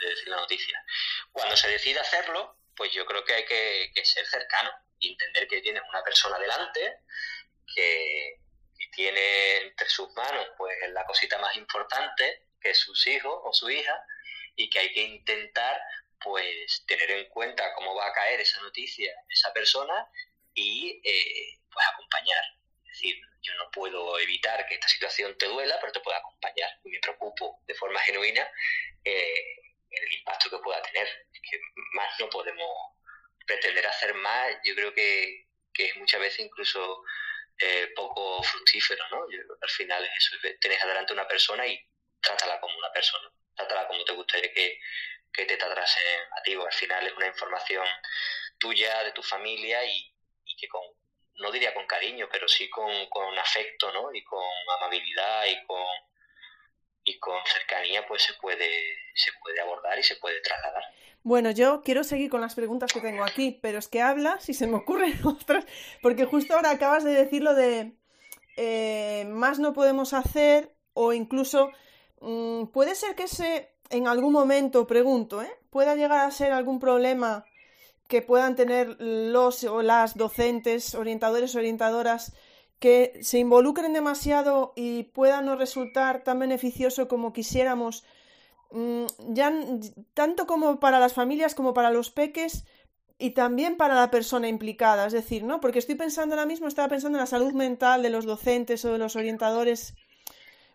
de, decir la noticia. Cuando se decide hacerlo, pues yo creo que hay que, ser cercano entender que tienes una persona delante que, tiene entre sus manos pues la cosita más importante que es sus hijos o su hija y que hay que intentar pues tener en cuenta cómo va a caer esa noticia esa persona y eh, pues acompañar. Es decir, yo no puedo evitar que esta situación te duela, pero te puedo acompañar y me preocupo de forma genuina eh, en el impacto que pueda tener. más no podemos pretender hacer más. Yo creo que, que muchas veces incluso eh, poco fructífero, ¿no? Al final es eso, tenés adelante una persona y trátala como una persona, trátala como te gustaría que, que te tratasen a ti. Al final es una información tuya, de tu familia y que con, no diría con cariño, pero sí con, con afecto, ¿no? Y con amabilidad y con y con cercanía pues se puede, se puede abordar y se puede trasladar. Bueno, yo quiero seguir con las preguntas que tengo aquí, pero es que hablas y se me ocurren otras, porque justo ahora acabas de decir lo de eh, más no podemos hacer o incluso mm, puede ser que se en algún momento, pregunto, ¿eh? pueda llegar a ser algún problema que puedan tener los o las docentes, orientadores, orientadoras que se involucren demasiado y pueda no resultar tan beneficioso como quisiéramos, mm, ya tanto como para las familias como para los peques y también para la persona implicada, es decir, ¿no? Porque estoy pensando ahora mismo, estaba pensando en la salud mental de los docentes o de los orientadores.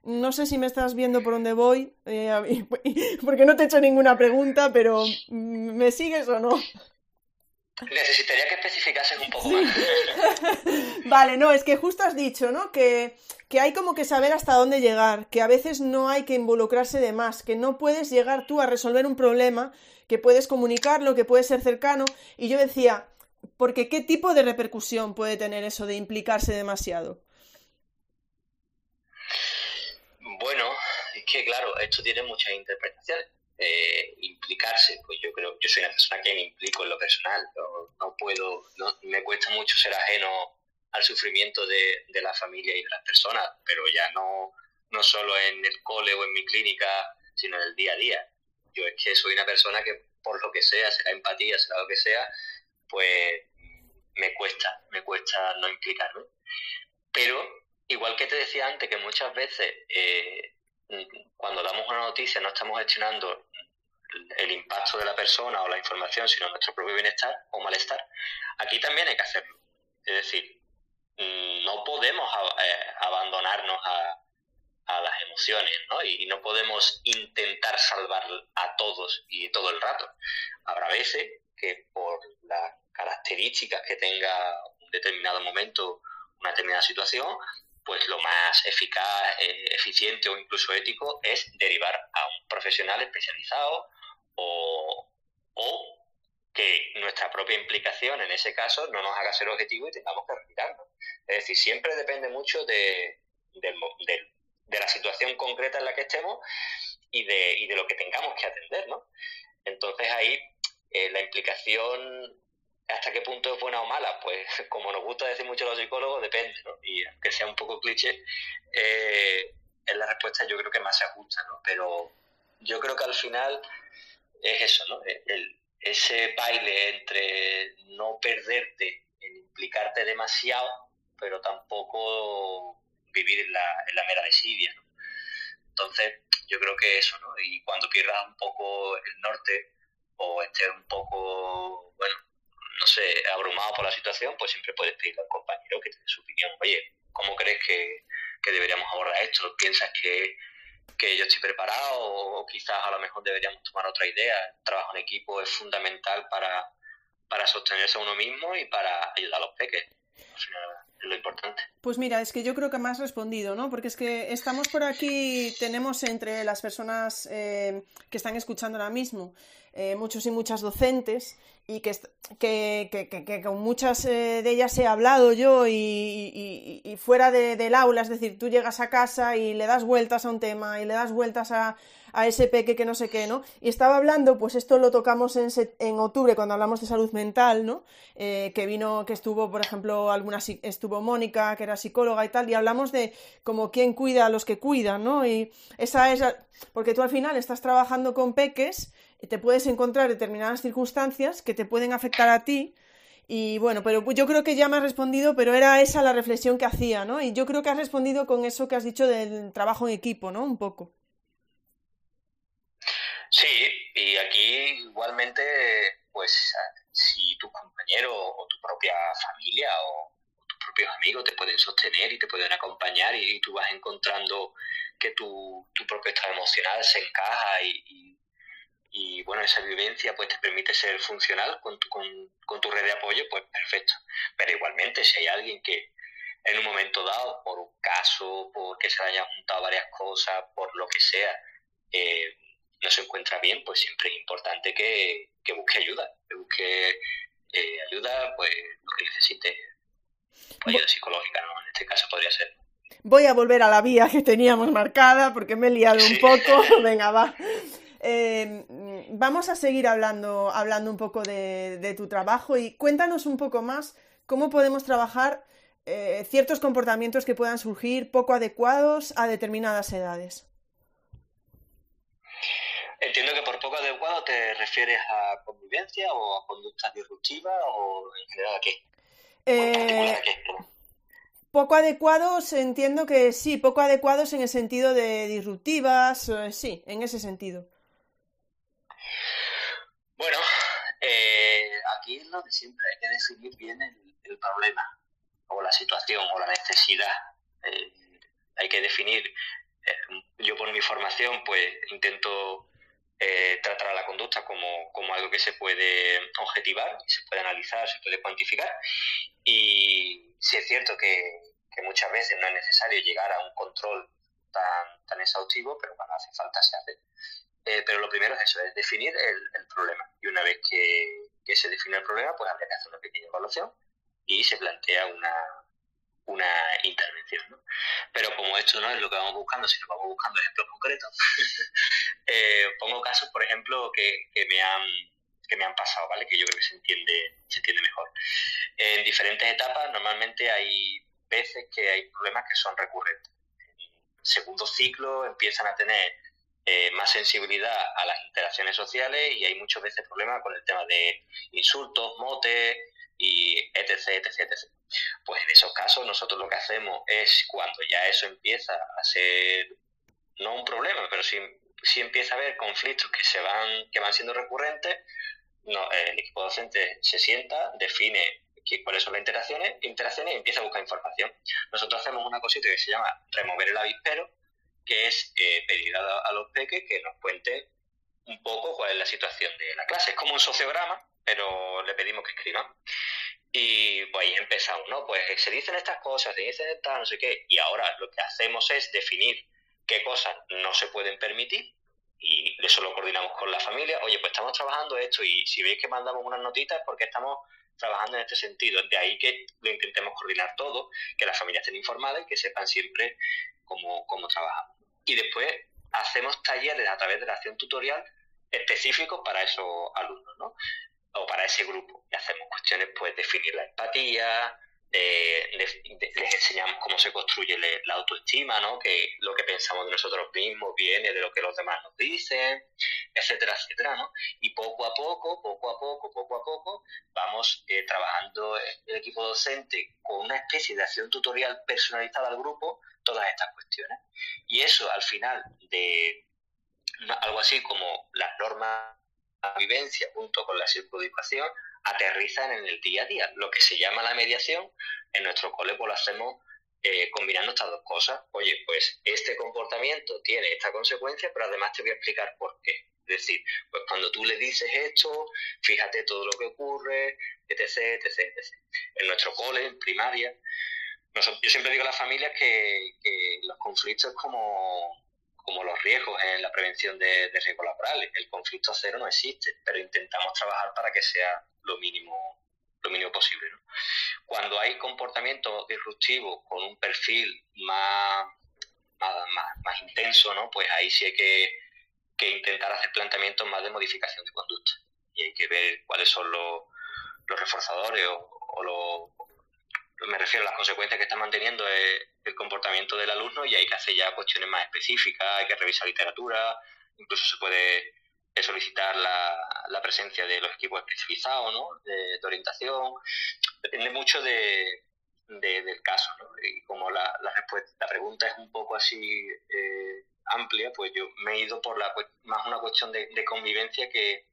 No sé si me estás viendo por dónde voy, eh, porque no te he hecho ninguna pregunta, pero mm, ¿me sigues o no? Necesitaría que especificases un poco más. vale, no, es que justo has dicho, ¿no? Que, que, hay como que saber hasta dónde llegar, que a veces no hay que involucrarse de más, que no puedes llegar tú a resolver un problema, que puedes comunicarlo, que puedes ser cercano. Y yo decía, porque ¿qué tipo de repercusión puede tener eso de implicarse demasiado? Bueno, es que claro, esto tiene muchas interpretaciones. Eh, implicarse, pues yo creo, yo soy una persona que me implico en lo personal, no, puedo, no, me cuesta mucho ser ajeno al sufrimiento de, de, la familia y de las personas, pero ya no, no solo en el cole o en mi clínica, sino en el día a día. Yo es que soy una persona que por lo que sea, será empatía, será lo que sea, pues me cuesta, me cuesta no implicarme. Pero, igual que te decía antes, que muchas veces eh, cuando damos una noticia no estamos gestionando el impacto de la persona o la información, sino nuestro propio bienestar o malestar, aquí también hay que hacerlo. Es decir, mm, no podemos eh, abandonarnos a, las emociones, ¿no? Y, no podemos intentar salvar a todos y todo el rato. Habrá veces que por las características que tenga un determinado momento, una determinada situación, pues lo más eficaz, eh, eficiente o incluso ético es derivar a un profesional especializado o, que nuestra propia implicación en ese caso no nos haga ser objetivo y tengamos que retirarnos. Es decir, siempre depende mucho de, la situación concreta en la que estemos y de, y de lo que tengamos que atender, ¿no? Entonces ahí eh, la implicación ¿Hasta qué punto es buena o mala? Pues como nos gusta decir mucho los psicólogos, depende, ¿no? Y aunque sea un poco cliché, eh, es la respuesta yo creo que más se ajusta, ¿no? Pero yo creo que al final es eso, ¿no? ese baile entre no perderte en implicarte demasiado, pero tampoco vivir en la, la mera desidia, ¿no? Entonces, yo creo que eso, ¿no? Y cuando pierdas un poco el norte o estés un poco, bueno, no sé, abrumado por la situación, pues siempre puedes pedirle al compañero que te dé su opinión. Oye, ¿cómo crees que, deberíamos abordar esto? ¿Piensas que, que yo estoy preparado o quizás a lo mejor deberíamos tomar otra idea? El trabajo en equipo es fundamental para, para sostenerse a uno mismo y para ayudar a los peques. es lo importante. Pues mira, es que yo creo que me has respondido, ¿no? Porque es que estamos por aquí, tenemos entre las personas eh, que están escuchando ahora mismo eh, muchos y muchas docentes y que, que, con muchas eh, de ellas he hablado yo y, fuera del aula, es decir, tú llegas a casa y le das vueltas a un tema y le das vueltas a, a ese peque que no sé qué, ¿no? Y estaba hablando, pues esto lo tocamos en, en octubre cuando hablamos de salud mental, ¿no? Eh, que vino, que estuvo, por ejemplo, alguna, estuvo Mónica, que era psicóloga y tal, y hablamos de como quién cuida a los que cuidan, ¿no? Y esa es, porque tú al final estás trabajando con peques y te puedes encontrar determinadas circunstancias que te pueden afectar a ti, y bueno, pero yo creo que ya me has respondido, pero era esa la reflexión que hacía, ¿no? Y yo creo que has respondido con eso que has dicho del trabajo en equipo, ¿no? Un poco. Sí, y aquí igualmente, pues si tu compañero o tu propia familia o, tus propios amigos te pueden sostener y te pueden acompañar y, tú vas encontrando que tu, tu propio estado emocional se encaja y, y, bueno, esa vivencia pues te permite ser funcional con tu, con, con tu red de apoyo, pues perfecto. Pero igualmente, si hay alguien que en un momento dado, por un caso, porque se hayan juntado varias cosas, por lo que sea, eh, no se encuentra bien, pues siempre es importante que, busque ayuda, que busque eh, ayuda, pues lo que necesite, ayuda psicológica, ¿no? En este caso podría ser. Voy a volver a la vía que teníamos marcada porque me he liado un poco. Venga, va. Eh, vamos a seguir hablando, hablando un poco de, tu trabajo y cuéntanos un poco más cómo podemos trabajar eh, ciertos comportamientos que puedan surgir poco adecuados a determinadas edades. Entiendo que por poco adecuado te refieres a convivencia o a conductas disruptivas o en general a qué. Eh, poco adecuados, entiendo que sí, poco adecuados en el sentido de disruptivas, eh, sí, en ese sentido. Bueno, eh, aquí es lo de siempre, hay que definir bien el, problema o la situación o la necesidad. hay que definir, yo por mi formación pues intento eh, tratar a la conducta como, como, algo que se puede objetivar, se puede analizar, se puede cuantificar. Y sí es cierto que, muchas veces no es necesario llegar a un control tan, tan exhaustivo, pero cuando hace falta se hace. Eh, pero lo primero es eso, es definir el, problema. Y una vez que, que, se define el problema, pues habría que hacer una pequeña evaluación y se plantea una, una intervención. ¿no? Pero como esto no es lo que vamos buscando, sino vamos buscando ejemplos concretos, eh, pongo casos, por ejemplo, que, que, me han que me han pasado, ¿vale? Que yo creo que se entiende, se entiende mejor. En diferentes etapas normalmente hay veces que hay problemas que son recurrentes. En segundo ciclo empiezan a tener eh, más sensibilidad a las interacciones sociales y hay muchas veces problemas con el tema de insultos, motes y etc, etc, etc. Pues en esos casos nosotros lo que hacemos es cuando ya eso empieza a ser no un problema, pero sí, empieza a haber conflictos que se van, que van siendo recurrentes, no, el equipo docente se sienta, define cuáles son las interacciones, interacciones y empieza a buscar información. Nosotros hacemos una cosita que se llama remover el avispero, que es eh, pedir a, los peques que nos cuenten un poco cuál es la situación de la clase. Es como un sociograma, pero le pedimos que escriban. Y pues ahí empezamos, ¿no? Pues se dicen estas cosas, se dicen tal, no sé qué, y ahora lo que hacemos es definir qué cosas no se pueden permitir y eso lo coordinamos con la familia. Oye, pues estamos trabajando esto y si veis que mandamos unas notitas porque estamos trabajando en este sentido. De ahí que lo intentemos coordinar todo, que las familias estén informadas y que sepan siempre cómo, cómo trabajamos. Y después hacemos talleres a través de la acción tutorial específicos para esos alumnos, ¿no? o para ese grupo. Y hacemos cuestiones, pues, definir la empatía, les enseñamos cómo se construye la autoestima, ¿no? que lo que pensamos de nosotros mismos viene de lo que los demás nos dicen, etcétera, etcétera. ¿no? Y poco a poco, poco a poco, poco a poco, vamos eh, trabajando el equipo docente con una especie de acción tutorial personalizada al grupo, todas estas cuestiones. Y eso al final de algo así como las normas de vivencia junto con la circundicación aterrizan en el día a día. Lo que se llama la mediación, en nuestro cole pues lo hacemos eh, combinando estas dos cosas. Oye, pues este comportamiento tiene esta consecuencia, pero además te voy a explicar por qué. Es decir, pues cuando tú le dices esto, fíjate todo lo que ocurre, etc., etc., etc. En nuestro cole, en primaria, yo siempre digo a las familias que, los conflictos como, como los riesgos en la prevención de, riesgos laborales. El conflicto cero no existe, pero intentamos trabajar para que sea lo mínimo lo mínimo posible. Cuando hay comportamientos disruptivos con un perfil más, más, intenso, ¿no? pues ahí sí hay que, intentar hacer planteamientos más de modificación de conducta y hay que ver cuáles son los, reforzadores o, los, me refiero a las consecuencias que está manteniendo el, comportamiento del alumno y hay que hacer ya cuestiones más específicas, hay que revisar literatura, incluso se puede solicitar la, presencia de los equipos especializados, ¿no? De, orientación. Depende mucho de, del caso, ¿no? Y como la, la, respuesta, la pregunta es un poco así eh, amplia, pues yo me he ido por la más una cuestión de convivencia que,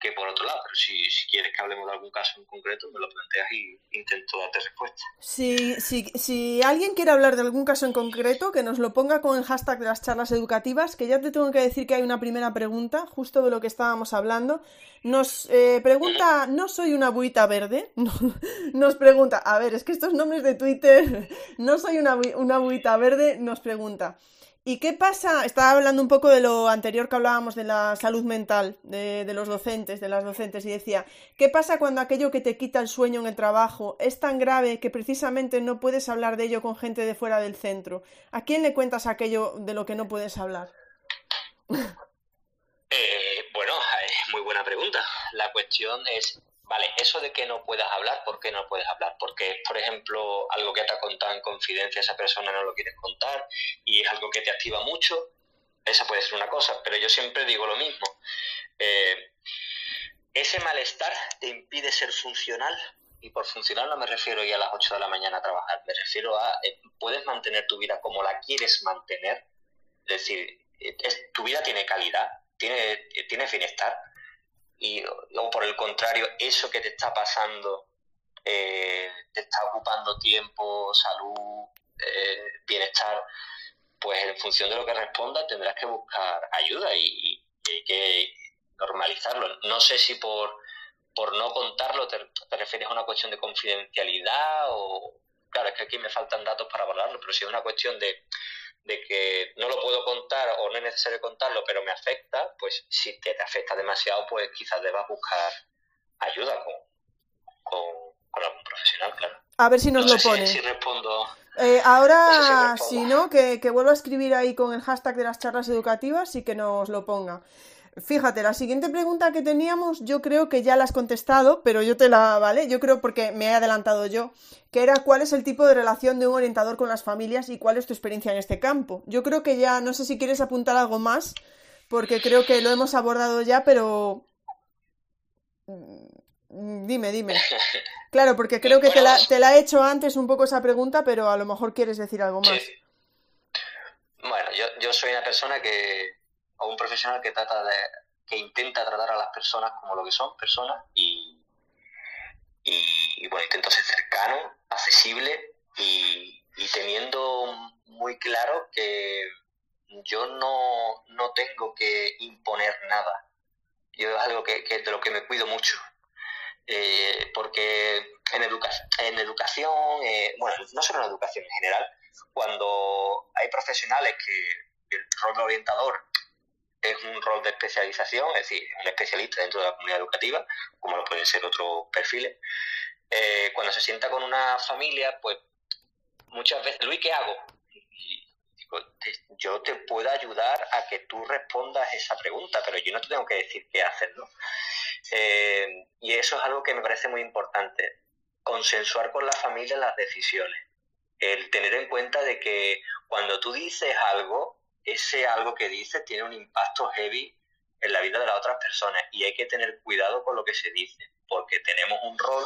que por otro lado. Pero si, quieres que hablemos de algún caso en concreto, me lo planteas y intento darte respuesta. Si, si, si alguien quiere hablar de algún caso en concreto, que nos lo ponga con el hashtag de las charlas educativas, que ya te tengo que decir que hay una primera pregunta, justo de lo que estábamos hablando. Nos eh, pregunta, no soy una buita verde, nos pregunta, a ver, es que estos nombres de Twitter, no soy una, una buita verde, nos pregunta. ¿Y qué pasa? Estaba hablando un poco de lo anterior que hablábamos de la salud mental de, los docentes, de las docentes, y decía, ¿qué pasa cuando aquello que te quita el sueño en el trabajo es tan grave que precisamente no puedes hablar de ello con gente de fuera del centro? ¿A quién le cuentas aquello de lo que no puedes hablar? Eh, bueno, muy buena pregunta. La cuestión es Vale, eso de que no puedas hablar, ¿por qué no puedes hablar? Porque es, por ejemplo, algo que te ha contado en confidencia, esa persona no lo quieres contar y es algo que te activa mucho. Esa puede ser una cosa, pero yo siempre digo lo mismo. Eh, ese malestar te impide ser funcional y por funcional no me refiero ya a las 8 de la mañana a trabajar, me refiero a eh, puedes mantener tu vida como la quieres mantener, es decir, tu vida tiene calidad, tiene, tiene bienestar, y, o por el contrario, eso que te está pasando eh, te está ocupando tiempo, salud, eh, bienestar, pues en función de lo que responda tendrás que buscar ayuda y, hay que normalizarlo. No sé si por, por no contarlo te, refieres a una cuestión de confidencialidad o... Claro, es que aquí me faltan datos para hablarlo, pero si es una cuestión de de que no lo puedo contar o no es necesario contarlo, pero me afecta, pues si te, afecta demasiado, pues quizás debas buscar ayuda con, algún profesional, claro. A ver si nos lo pone. Si, respondo. Eh, ahora, si, no, que, que vuelva a escribir ahí con el hashtag de las charlas educativas y que nos lo ponga. Fíjate, la siguiente pregunta que teníamos, yo creo que ya la has contestado, pero yo te la, ¿vale? Yo creo porque me he adelantado yo, que era cuál es el tipo de relación de un orientador con las familias y cuál es tu experiencia en este campo. Yo creo que ya, no sé si quieres apuntar algo más, porque creo que lo hemos abordado ya, pero... Mm, dime, dime. Claro, porque creo que te la, te la he hecho antes un poco esa pregunta, pero a lo mejor quieres decir algo más. Bueno, yo, yo soy una persona que, o un profesional que trata de que intenta tratar a las personas como lo que son personas y, y, bueno intento ser cercano accesible y, teniendo muy claro que yo no, no tengo que imponer nada. Yo es algo que, de lo que me cuido mucho. Eh, porque en, en educación, eh, bueno, no solo en educación en general, cuando hay profesionales que el rol de orientador es un rol de especialización, es decir, un especialista dentro de la comunidad educativa, como lo pueden ser otros perfiles. Eh, cuando se sienta con una familia, pues muchas veces, Luis, ¿qué hago? yo te puedo ayudar a que tú respondas esa pregunta, pero yo no te tengo que decir qué hacer, ¿no? Eh, y eso es algo que me parece muy importante. consensuar con la familia las decisiones. El tener en cuenta de que cuando tú dices algo, ese algo que dices tiene un impacto heavy en la vida de las otras personas y hay que tener cuidado con lo que se dice, porque tenemos un rol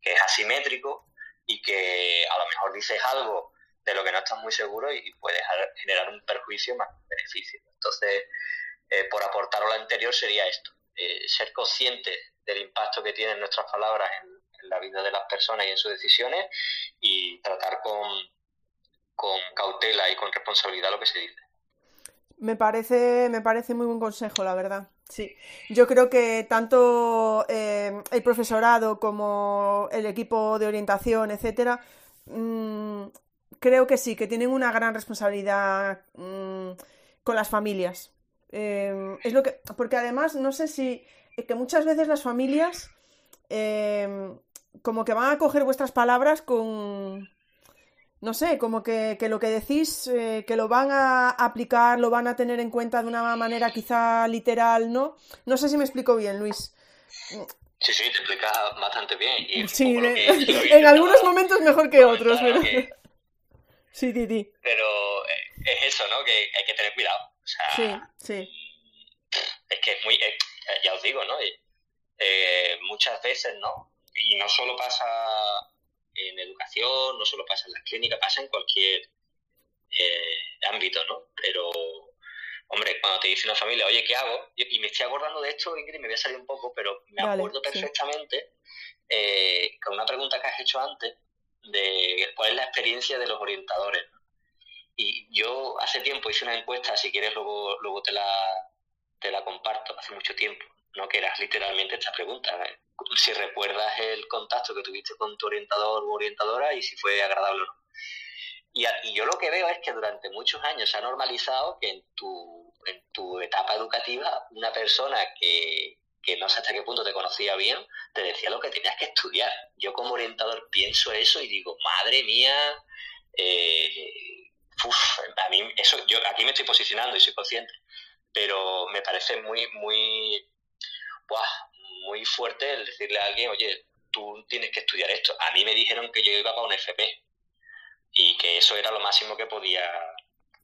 que es asimétrico y que a lo mejor dices algo de lo que no estás muy seguro y puedes generar un perjuicio más que un beneficio. Entonces, eh, por aportar a lo anterior sería esto, eh, ser consciente del impacto que tienen nuestras palabras en, la vida de las personas y en sus decisiones y tratar con cautela y con responsabilidad lo que se dice. Me parece, me parece muy buen consejo, la verdad. Sí, yo creo que tanto eh, el profesorado como el equipo de orientación, etcétera, mm, creo que sí, que tienen una gran responsabilidad mm, con las familias. Em, es lo que. Porque además, no sé si. que muchas veces las familias. Em, como que van a coger vuestras palabras con. No sé, como que, lo que decís, eh, que lo van a aplicar, lo van a tener en cuenta de una manera quizá literal, ¿no? No sé si me explico bien, Luis. Sí, sí, te explicas bastante bien. sí, en algunos momentos mejor que otros, pero... Sí, Titi. Pero eh, es eso, ¿no? Que hay que tener cuidado. O sea, sí, sí. Es que es muy, eh, ya os digo, ¿no? Eh, muchas veces, ¿no? Y no solo pasa en educación, no solo pasa en las clínicas, pasa en cualquier ámbito, ¿no? Pero, hombre, cuando te dice una familia, oye, ¿qué hago? Y me estoy acordando de esto, Ingrid, me voy a salir un poco, pero me acuerdo perfectamente con una pregunta que has hecho antes, de cuál es la experiencia de los orientadores. Y yo hace tiempo hice una encuesta, si quieres luego, luego te, la, te la comparto, hace mucho tiempo, ¿no? que era literalmente esta pregunta, ¿eh? Si recuerdas el contacto que tuviste con tu orientador u orientadora y si fue agradable o no. Y, yo lo que veo es que durante muchos años se ha normalizado que en tu, en tu etapa educativa una persona que, que no sé hasta qué punto te conocía bien, te decía lo que tenías que estudiar. Yo como orientador pienso eso y digo, madre mía, eh, a mí eso, yo aquí me estoy posicionando y soy consciente, pero me parece muy, muy, muy fuerte el decirle a alguien, oye, tú tienes que estudiar esto. A mí me dijeron que yo iba para un FP y que eso era lo máximo que podía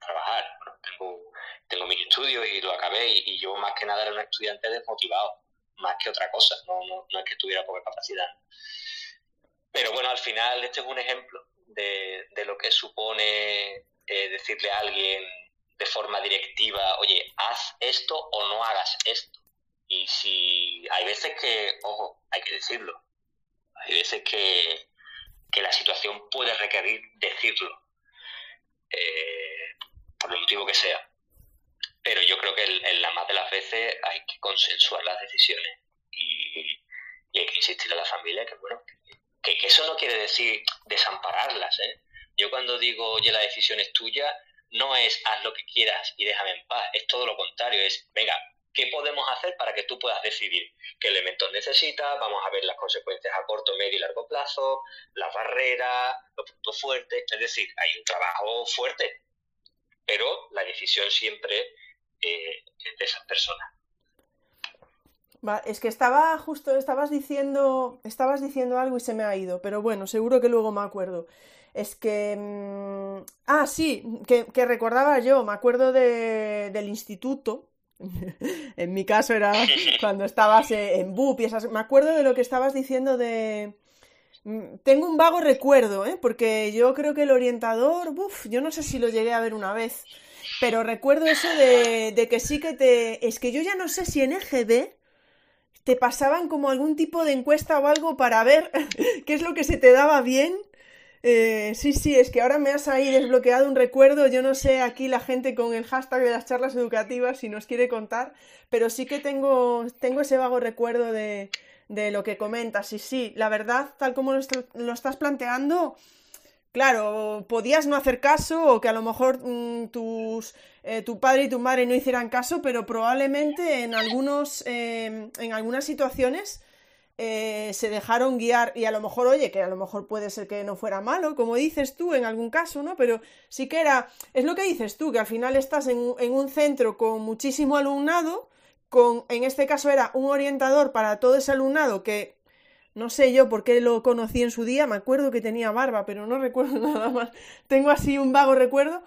trabajar. tengo, tengo mis estudios y lo acabé y, y, yo más que nada era un estudiante desmotivado más que otra cosa, no, no, no es que tuviera poca capacidad. Pero bueno, al final este es un ejemplo de, de lo que supone eh, decirle a alguien de forma directiva, oye, haz esto o no hagas esto. Y si hay veces que, ojo, hay que decirlo, hay veces que, que la situación puede requerir decirlo, eh, por el motivo que sea pero yo creo que en, la más de las veces hay que consensuar las decisiones y, hay que insistir a la familia que, bueno, que, eso no quiere decir desampararlas. ¿eh? Yo cuando digo, oye, la decisión es tuya, no es haz lo que quieras y déjame en paz, es todo lo contrario, es, venga, ¿qué podemos hacer para que tú puedas decidir qué elementos necesitas? Vamos a ver las consecuencias a corto, medio y largo plazo, las barreras, los puntos fuertes, es decir, hay un trabajo fuerte, pero la decisión siempre de esas personas. es que estaba justo, estabas diciendo, estabas diciendo algo y se me ha ido, pero bueno, seguro que luego me acuerdo. Es que... Mm, ah, sí, que, recordaba yo, me acuerdo del instituto. en mi caso era cuando estabas en BUP y esas... Me acuerdo de lo que estabas diciendo de... Mm, tengo un vago recuerdo, ¿eh? porque yo creo que el orientador, uff, yo no sé si lo llegué a ver una vez, pero recuerdo eso de, que sí que te... Es que yo ya no sé si en EGB te pasaban como algún tipo de encuesta o algo para ver qué es lo que se te daba bien. Eh, sí, sí, es que ahora me has ahí desbloqueado un recuerdo. Yo no sé aquí la gente con el hashtag de las charlas educativas si nos quiere contar, pero sí que tengo, tengo ese vago recuerdo de, de lo que comentas. Y sí, la verdad, tal como lo estás planteando, Claro, podías no hacer caso o que a lo mejor mm, tus, eh, tu padre y tu madre no hicieran caso, pero probablemente en, algunos, em, en algunas situaciones eh, se dejaron guiar y a lo mejor, oye, que a lo mejor puede ser que no fuera malo, como dices tú en algún caso, ¿no? Pero sí que era, es lo que dices tú, que al final estás en, en un centro con muchísimo alumnado, con, en este caso era un orientador para todo ese alumnado que No sé yo por qué lo conocí en su día, me acuerdo que tenía barba, pero no recuerdo nada más. Tengo así un vago recuerdo.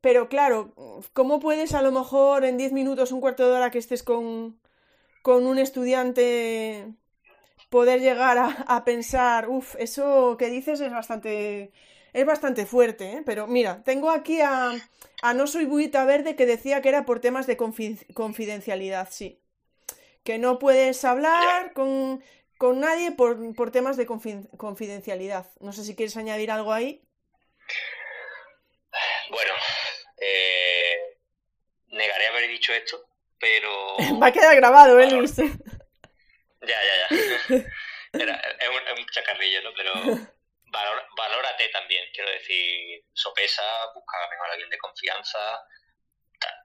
Pero claro, ¿cómo puedes a lo mejor en 10 minutos, un cuarto de hora que estés con, con un estudiante poder llegar a, pensar, uff, eso que dices es bastante, es bastante fuerte, ¿eh? Pero mira, tengo aquí a, a No Soy Buita Verde que decía que era por temas de confidencialidad, sí. Que no puedes hablar con, con nadie por, por, temas de confidencialidad. No sé si quieres añadir algo ahí. Bueno, eh, negaré haber dicho esto, pero... Va a quedar grabado, ¿eh, Luis? Ya, ya, ya. Era, es, un, es, un, chacarrillo, ¿no? Pero valor, valórate también, quiero decir, sopesa, busca mejor a alguien de confianza.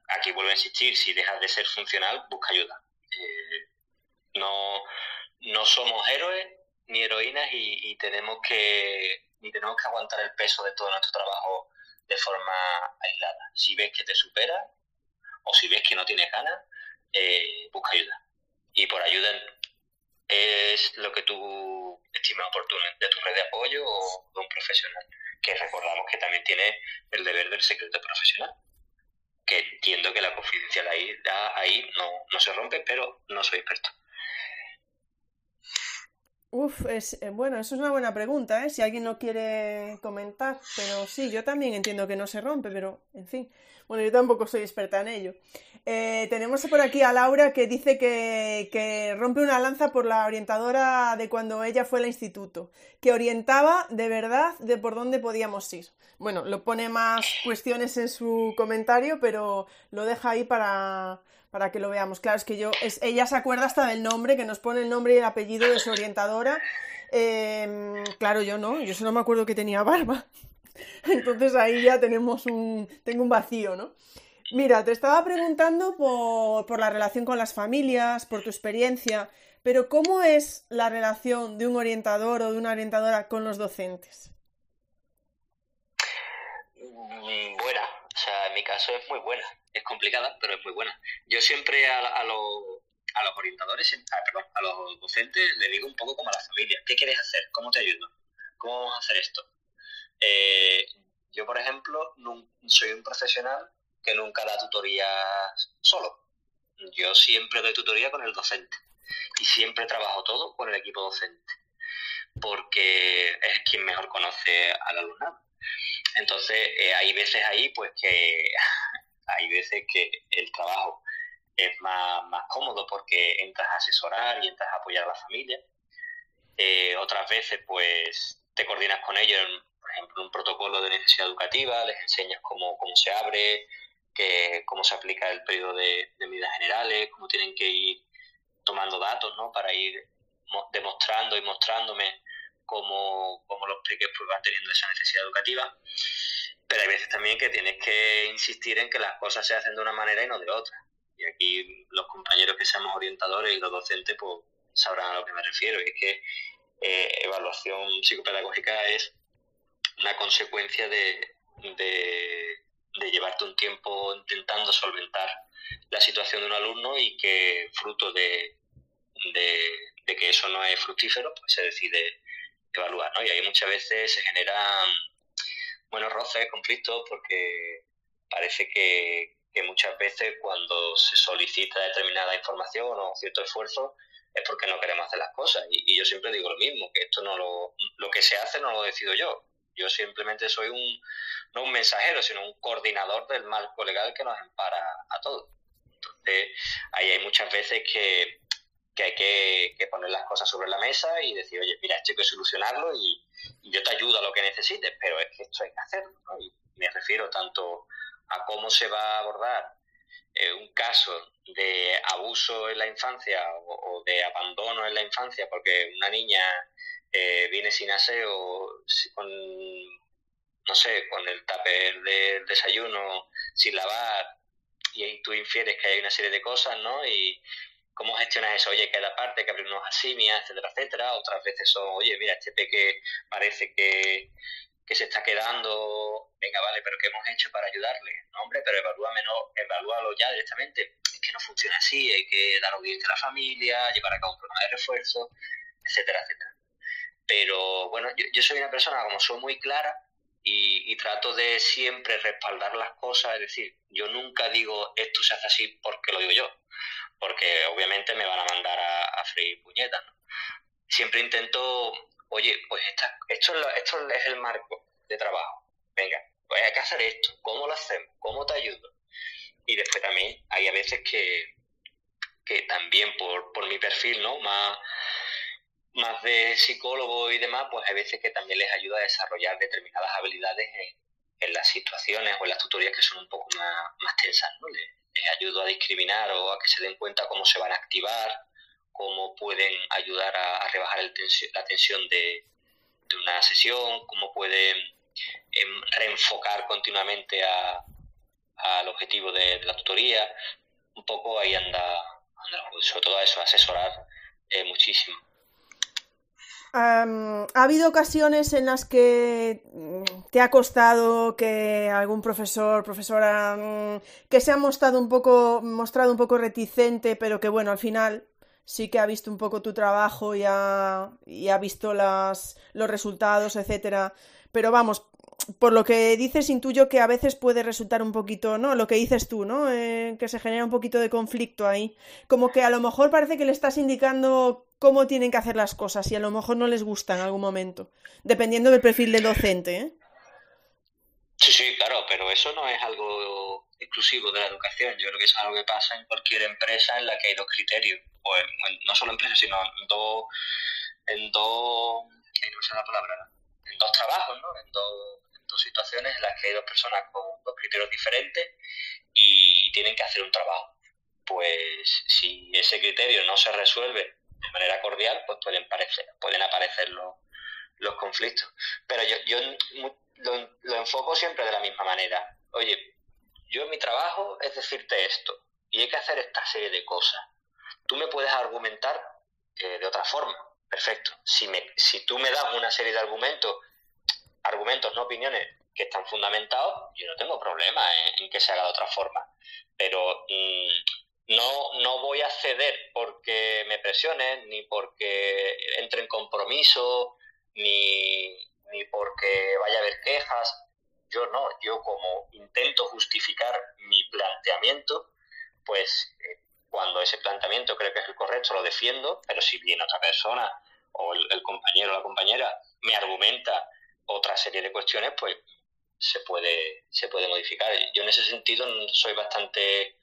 Aquí vuelvo a insistir, si dejas de ser funcional, busca ayuda. Eh, no, no somos héroes ni heroínas y, y, tenemos que ni tenemos que aguantar el peso de todo nuestro trabajo de forma aislada. Si ves que te supera o si ves que no tienes ganas, eh, busca ayuda. Y por ayuda es lo que tú estimas oportuno de tu red de apoyo o de un profesional, que recordamos que también tiene el deber del secreto profesional, que entiendo que la confidencialidad ahí, ahí no, no se rompe, pero no soy experto. Uf, es, eh, bueno, eso es una buena pregunta, ¿eh? Si alguien no quiere comentar, pero sí, yo también entiendo que no se rompe, pero en fin. Bueno, yo tampoco soy experta en ello. Eh, tenemos por aquí a Laura que dice que, rompe una lanza por la orientadora de cuando ella fue al instituto, que orientaba de verdad de por dónde podíamos ir. Bueno, lo pone más cuestiones en su comentario, pero lo deja ahí para, para que lo veamos. Claro, es que yo, es, ella se acuerda hasta del nombre, que nos pone el nombre y el apellido de su orientadora. Eh, claro, yo no, yo solo me acuerdo que tenía barba. Entonces ahí ya tenemos un, tengo un vacío, ¿no? Mira, te estaba preguntando por, por la relación con las familias, por tu experiencia, pero ¿cómo es la relación de un orientador o de una orientadora con los docentes? Buena, o sea, en mi caso es muy buena, es complicada, pero es muy buena. Yo siempre a, a, los, a los orientadores, a, perdón, a los docentes le digo un poco como a la familia, ¿qué quieres hacer? ¿Cómo te ayudo? ¿Cómo vamos a hacer esto? Eh, yo, por ejemplo, soy un profesional que nunca da tutoría solo. Yo siempre doy tutoría con el docente y siempre trabajo todo con el equipo docente, porque es quien mejor conoce al alumnado. Entonces, eh, hay veces ahí, pues que hay veces que el trabajo es más, más cómodo porque entras a asesorar y entras a apoyar a la familia. Eh, otras veces, pues te coordinas con ellos ejemplo, un protocolo de necesidad educativa, les enseñas cómo, cómo se abre, que, cómo se aplica el periodo de, medidas generales, cómo tienen que ir tomando datos, ¿no? Para ir demostrando y mostrándome cómo, cómo los pequeños pues, van teniendo esa necesidad educativa. Pero hay veces también que tienes que insistir en que las cosas se hacen de una manera y no de otra. Y aquí los compañeros que seamos orientadores y los docentes pues sabrán a lo que me refiero. Y es que eh, evaluación psicopedagógica es una consecuencia de, de, llevarte un tiempo intentando solventar la situación de un alumno y que fruto de, de, que eso no es fructífero, pues se decide evaluar, ¿no? Y ahí muchas veces se generan, buenos roces, conflictos, porque parece que, que muchas veces cuando se solicita determinada información o cierto esfuerzo es porque no queremos hacer las cosas. Y, y, yo siempre digo lo mismo, que esto no lo, lo que se hace no lo decido yo. Yo simplemente soy un, no un mensajero, sino un coordinador del marco legal que nos ampara a todos. Entonces, ahí hay muchas veces que, que hay que, poner las cosas sobre la mesa y decir, oye, mira, esto hay que solucionarlo y, yo te ayudo a lo que necesites, pero es que esto hay que hacerlo. ¿no? Y me refiero tanto a cómo se va a abordar eh, un caso de abuso en la infancia o, de abandono en la infancia porque una niña eh, viene sin aseo, con, no sé, con el tupper del desayuno sin lavar, y ahí tú infieres que hay una serie de cosas, ¿no? Y cómo gestionas eso, oye, que la parte, que abrir unos asimias, etcétera, etcétera. Otras veces son, oye, mira, este peque parece que, que se está quedando, venga, vale, pero ¿qué hemos hecho para ayudarle? No, hombre, pero evalúame, no, evalúalo ya directamente. Es que no funciona así, hay que dar audiencia a la familia, llevar a cabo un programa de refuerzo, etcétera, etcétera. Pero bueno, yo, soy una persona como soy muy clara y, trato de siempre respaldar las cosas, es decir, yo nunca digo esto se hace así porque lo digo yo, porque obviamente me van a mandar a, freír puñetas, Siempre intento, oye, pues esta, esto, esto es el marco de trabajo, venga, pues hay que hacer esto, ¿cómo lo hacemos? ¿Cómo te ayudo? Y después también hay a veces que, que también por, por mi perfil, ¿no? Más, más de psicólogo y demás, pues hay veces que también les ayuda a desarrollar determinadas habilidades en, las situaciones o en las tutorías que son un poco más, más tensas, ¿no? Les, ayudo a discriminar o a que se den cuenta cómo se van a activar, cómo pueden ayudar a, rebajar el la tensión de, una sesión, cómo pueden em, reenfocar continuamente a, al objetivo de, la tutoría. Un poco ahí anda, anda sobre todo eso, asesorar eh, muchísimo. ¿Ha habido ocasiones en las que mm, te ha costado que algún profesor, profesora, mm, que se ha mostrado un poco, mostrado un poco reticente, pero que bueno, al final sí que ha visto un poco tu trabajo y ha, y ha visto las, los resultados, etcétera. Pero vamos, por lo que dices, intuyo que a veces puede resultar un poquito, ¿no? Lo que dices tú, ¿no? Eh, que se genera un poquito de conflicto ahí. Como que a lo mejor parece que le estás indicando cómo tienen que hacer las cosas y a lo mejor no les gusta en algún momento, dependiendo del perfil del docente, ¿eh? Sí, sí, claro, pero eso no es algo exclusivo de la educación. Yo creo que es algo que pasa en cualquier empresa en la que hay dos criterios. Pues no solo empresas, sino en dos, en dos, no la palabra, en dos trabajos, ¿no? En dos dos situaciones en las que hay dos personas con dos criterios diferentes y tienen que hacer un trabajo. Pues si ese criterio no se resuelve de manera cordial, pues pueden aparecer, pueden aparecer los, los conflictos. Pero yo, yo lo, enfoco siempre de la misma manera. Oye, yo en mi trabajo es decirte esto y hay que hacer esta serie de cosas. Tú me puedes argumentar eh, de otra forma. Perfecto. Si, me, si tú me das una serie de argumentos argumentos, no opiniones que están fundamentados, yo no tengo problema en, que se haga de otra forma. Pero mm, no, no voy a ceder porque me presionen, ni porque entre en compromiso, ni, ni porque vaya a haber quejas. Yo no, yo como intento justificar mi planteamiento, pues eh, cuando ese planteamiento creo que es el correcto, lo defiendo, pero si viene otra persona o el, el compañero o la compañera me argumenta otra serie de cuestiones, pues se puede, se puede modificar. Yo en ese sentido soy bastante,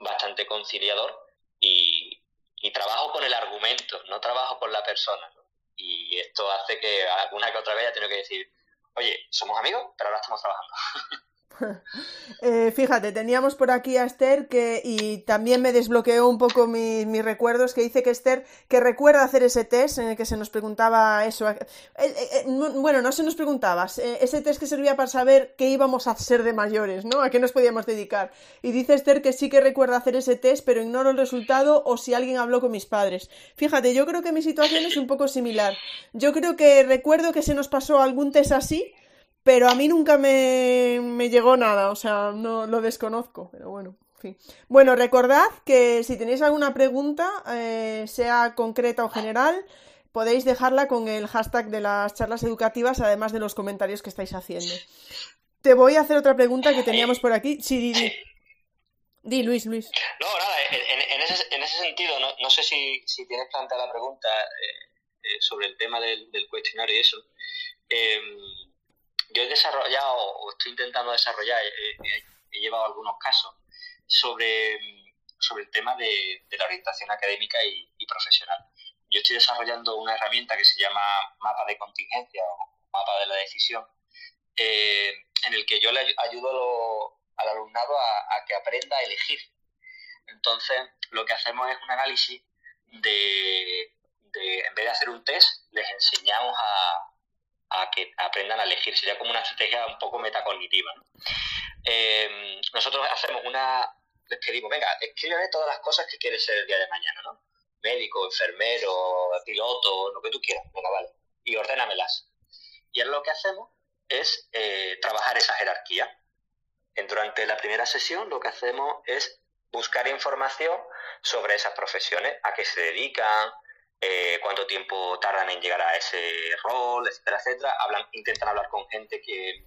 bastante conciliador y, trabajo con el argumento, no trabajo con la persona. Y esto hace que alguna que otra vez haya tenido que decir, oye, somos amigos, pero ahora estamos trabajando. Eh, fíjate, teníamos por aquí a Esther que, y también me desbloqueó un poco mis recuerdos, que dice que Esther que recuerda hacer ese test en el que se nos preguntaba eso. Eh, eh, bueno, no se nos preguntaba, ese test que servía para saber qué íbamos a hacer de mayores, ¿no? A qué nos podíamos dedicar. Y dice Esther que sí que recuerda hacer ese test, pero ignoro el resultado o si alguien habló con mis padres. Fíjate, yo creo que mi situación es un poco similar. Yo creo que recuerdo que se nos pasó algún test así pero a mí nunca me, llegó nada, o sea, no lo desconozco, pero bueno. En fin. Bueno, recordad que si tenéis alguna pregunta, eh, sea concreta o general, podéis dejarla con el hashtag de las charlas educativas, además de los comentarios que estáis haciendo. Te voy a hacer otra pregunta que teníamos por aquí. Sí, di, di. Di, Luis, Luis. No, nada, en, ese, en ese, sentido, no, sé si, si, tienes planteada la pregunta eh, eh, sobre el tema del, del cuestionario y eso. Yo he desarrollado o estoy intentando desarrollar, he, llevado algunos casos sobre, sobre el tema de, la orientación académica y, profesional. Yo estoy desarrollando una herramienta que se llama mapa de contingencia o mapa de la decisión, eh, en el que yo le ayudo al alumnado a, que aprenda a elegir. Entonces, lo que hacemos es un análisis de, de en vez de hacer un test, les que aprendan a elegir. Sería como una estrategia un poco metacognitiva. Eh, nosotros hacemos una, les pedimos, venga, escríbeme todas las cosas que quieres ser el día de mañana, ¿no? Médico, enfermero, piloto, lo que tú quieras, venga, vale. Y ordénamelas. Y ahora lo que hacemos es eh, trabajar esa jerarquía. durante la primera sesión lo que hacemos es buscar información sobre esas profesiones, a qué se dedican, eh, cuánto tiempo tardan en llegar a ese rol, etcétera, etcétera. Hablan, intentan hablar con gente que,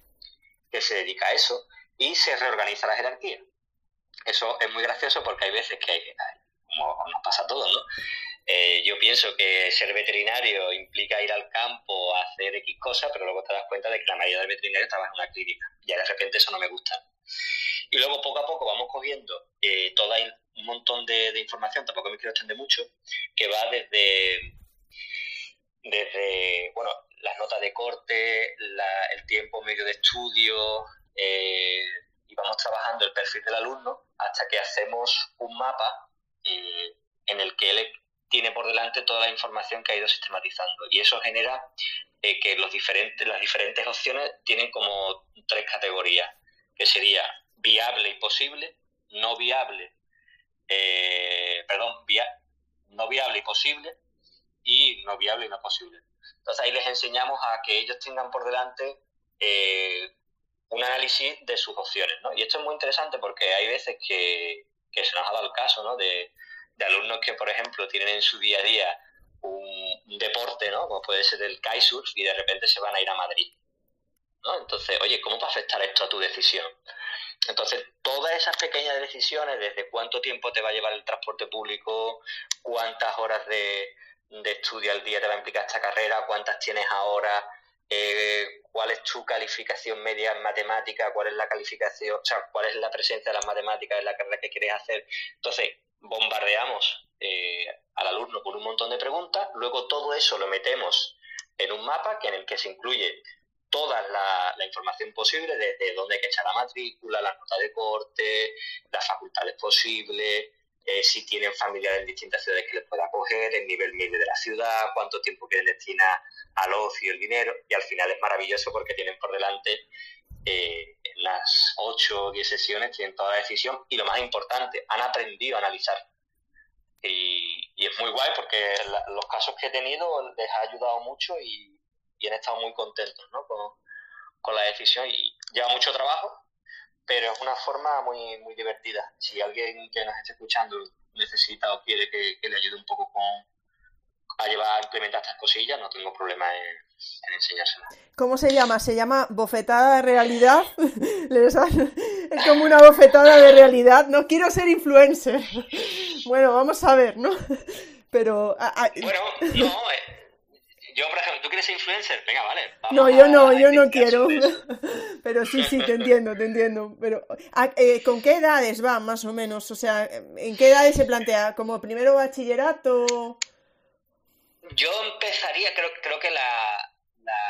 que se dedica a eso y se reorganiza la jerarquía. Eso es muy gracioso porque hay veces que, como nos pasa a todos, ¿no? Eh, yo pienso que ser veterinario implica ir al campo a hacer X cosas, pero luego te das cuenta de que la mayoría de veterinarios trabajan en una clínica. Y de repente eso no me gusta. Y luego poco a poco vamos cogiendo eh, todo un montón de, información, tampoco me quiero extender mucho, que va desde, desde bueno, las notas de corte, el tiempo medio de estudio, eh, y vamos trabajando el perfil del alumno hasta que hacemos un mapa eh, en el que él tiene por delante toda la información que ha ido sistematizando. Y eso genera eh, que los diferentes, las diferentes opciones tienen como tres categorías, que sería viable y posible, no viable, eh, perdón, no viable y posible, y no viable y no posible. Entonces ahí les enseñamos a que ellos tengan por delante eh, un análisis de sus opciones. ¿no? Y esto es muy interesante porque hay veces que, se nos ha dado el caso ¿no? de, de alumnos que, por ejemplo, tienen en su día a día un deporte, ¿no? Como puede ser el kitesurf y de repente se van a ir a Madrid. ¿no? Entonces, oye, ¿cómo va a afectar esto a tu decisión? Entonces, todas esas pequeñas decisiones, desde cuánto tiempo te va a llevar el transporte público, cuántas horas de, estudio al día te va a implicar esta carrera, cuántas tienes ahora, eh, cuál es tu calificación media en matemática, cuál es la calificación, o sea, cuál es la presencia de las matemáticas en la carrera que quieres hacer. Entonces, bombardeamos eh, al alumno con un montón de preguntas, luego todo eso lo metemos en un mapa que en el que se incluye toda la, información posible, desde dónde hay que echar la matrícula, las notas de corte, las facultades posibles, eh, si tienen familiares en distintas ciudades que les pueda acoger, el nivel medio de la ciudad, cuánto tiempo quieren destinar al ocio, el dinero, y al final es maravilloso porque tienen por delante eh, en las 8 o 10 sesiones tienen toda la decisión y lo más importante, han aprendido a analizar. Y, es muy guay porque los casos que he tenido les ha ayudado mucho y, han estado muy contentos ¿no? con, la decisión. Y lleva mucho trabajo, pero es una forma muy, muy divertida. Si alguien que nos esté escuchando necesita o quiere que, que le ayude un poco con, a llevar a implementar estas cosillas, no tengo problema en, ¿Cómo se llama? ¿Se llama bofetada de realidad? es como una bofetada de realidad. No quiero ser influencer. Bueno, vamos a ver, ¿no? Pero. Bueno, no. Yo, por ejemplo, ¿tú quieres ser influencer? Venga, vale. no, yo no, yo no quiero. Pero sí, sí, te entiendo, te entiendo. Pero, eh, ¿con qué edades va, más o menos? O sea, ¿en qué edades se plantea? ¿Como primero bachillerato? Yo empezaría, creo, creo que la,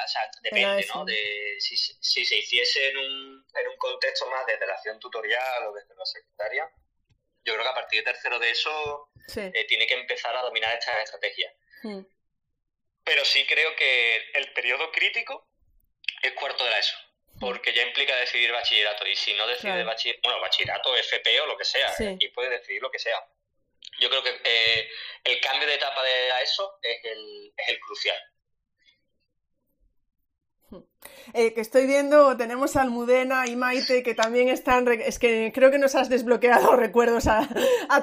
o sea, depende, ¿no? De si, si, se hiciese en un, en un contexto más de relación tutorial o desde la secundaria, yo creo que a partir de tercero de eso eh, tiene que empezar a dominar estas estrategias. Hmm. Pero sí creo que el periodo crítico es cuarto de la ESO, porque ya implica decidir bachillerato, y si no decide bachillerato, bueno, bachillerato, FP o lo que sea, y puede decidir lo que sea. Yo creo que eh, el cambio de etapa de la ESO es el, es el crucial. Eh, que estoy viendo, tenemos a Almudena y Maite que también están. Es que creo que nos has desbloqueado recuerdos a,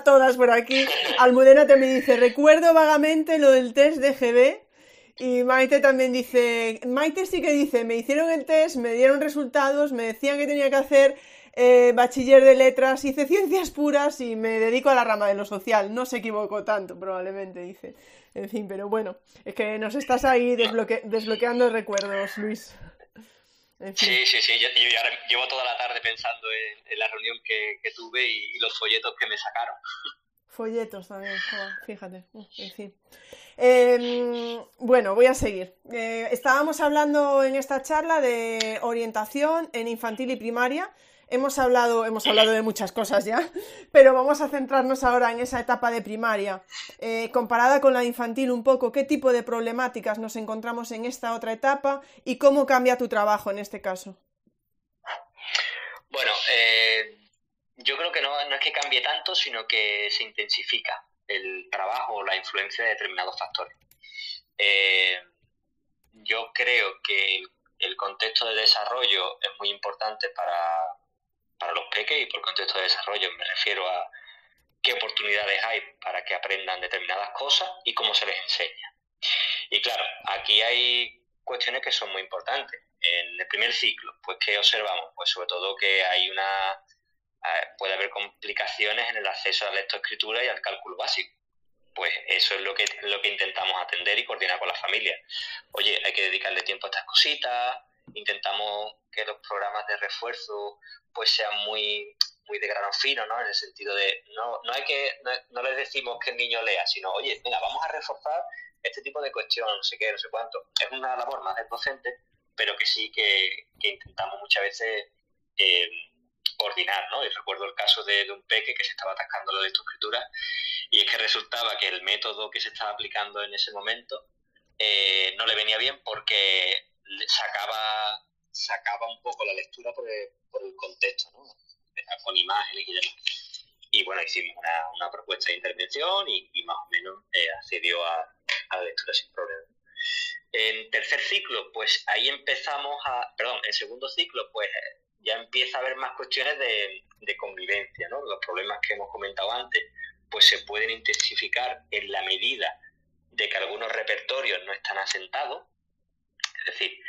todas por aquí. Almudena también dice: Recuerdo vagamente lo del test de GB. Y Maite también dice: Maite sí que dice: Me hicieron el test, me dieron resultados, me decían que tenía que hacer eh, bachiller de letras, hice ciencias puras y me dedico a la rama de lo social. No se equivocó tanto, probablemente, dice. En fin, pero bueno, es que nos estás ahí desbloqueando recuerdos, Luis. Sí, sí, sí. Yo, llevo toda la tarde pensando en, la reunión que, tuve y, los folletos que me sacaron. Folletos también, fíjate. En fin. Em, bueno, voy a seguir. Eh, estábamos hablando en esta charla de orientación en infantil y primaria hemos hablado, hemos hablado de muchas cosas ya, pero vamos a centrarnos ahora en esa etapa de primaria. Eh, comparada con la infantil un poco, ¿qué tipo de problemáticas nos encontramos en esta otra etapa y cómo cambia tu trabajo en este caso? Bueno, eh, yo creo que no, es que cambie tanto, sino que se intensifica el trabajo o la influencia de determinados factores. Eh, yo creo que el contexto de desarrollo es muy importante para, para los peques y por contexto de desarrollo me refiero a qué oportunidades hay para que aprendan determinadas cosas y cómo se les enseña. Y claro, aquí hay cuestiones que son muy importantes. En el primer ciclo, pues ¿qué observamos? Pues sobre todo que hay una puede haber complicaciones en el acceso a la lectoescritura y al cálculo básico. Pues eso es lo que, lo que intentamos atender y coordinar con la familia. Oye, hay que dedicarle tiempo a estas cositas, intentamos que los programas de refuerzo pues sean muy muy de grano fino, ¿no? En el sentido de, no, no hay que, no, les decimos que el niño lea, sino, oye, venga, vamos a reforzar este tipo de cuestiones, no sé qué, no sé cuánto. Es una labor más del docente, pero que sí que, intentamos muchas veces eh, coordinar, ¿no? Y recuerdo el caso de, un peque que se estaba atascando la lectoescritura y es que resultaba que el método que se estaba aplicando en ese momento eh, no le venía bien porque sacaba, sacaba un poco la lectura por el, por el contexto, ¿no? Con imágenes y demás. Y bueno, hicimos una, propuesta de intervención y, más o menos eh, accedió a, a la lectura sin problema. En tercer ciclo, pues ahí empezamos a, perdón, en segundo ciclo, pues ya empieza a haber más cuestiones de, convivencia, ¿no? Los problemas que hemos comentado antes, pues se pueden intensificar en la medida de que algunos repertorios no están asentados. Es decir,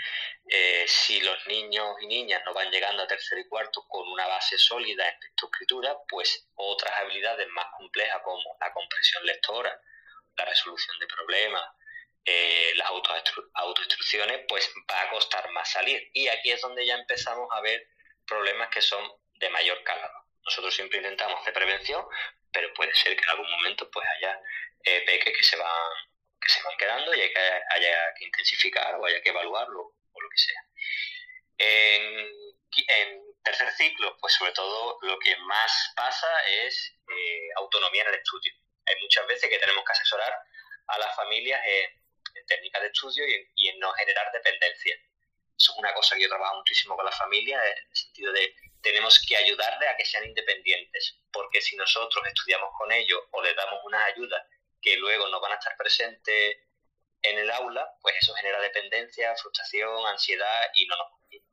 eh, si los niños y niñas no van llegando a tercer y cuarto con una base sólida en lectoescritura, pues otras habilidades más complejas como la comprensión lectora, la resolución de problemas, eh, las autoinstrucciones, pues va a costar más salir. Y aquí es donde ya empezamos a ver problemas que son de mayor calado. Nosotros siempre intentamos hacer prevención, pero puede ser que en algún momento pues haya eh, peques que se van que se van quedando y hay que, haya que intensificar o haya que evaluarlo o lo que sea. En, tercer ciclo, pues sobre todo lo que más pasa es eh, autonomía en el estudio. Hay muchas veces que tenemos que asesorar a las familias en, técnicas de estudio y en no generar dependencia eso es una cosa que yo trabajo muchísimo con la familia, en el sentido de tenemos que ayudarle a que sean independientes, porque si nosotros estudiamos con ellos o les damos unas ayudas que luego no van a estar presentes en el aula, pues eso genera dependencia, frustración, ansiedad y no nos conviene.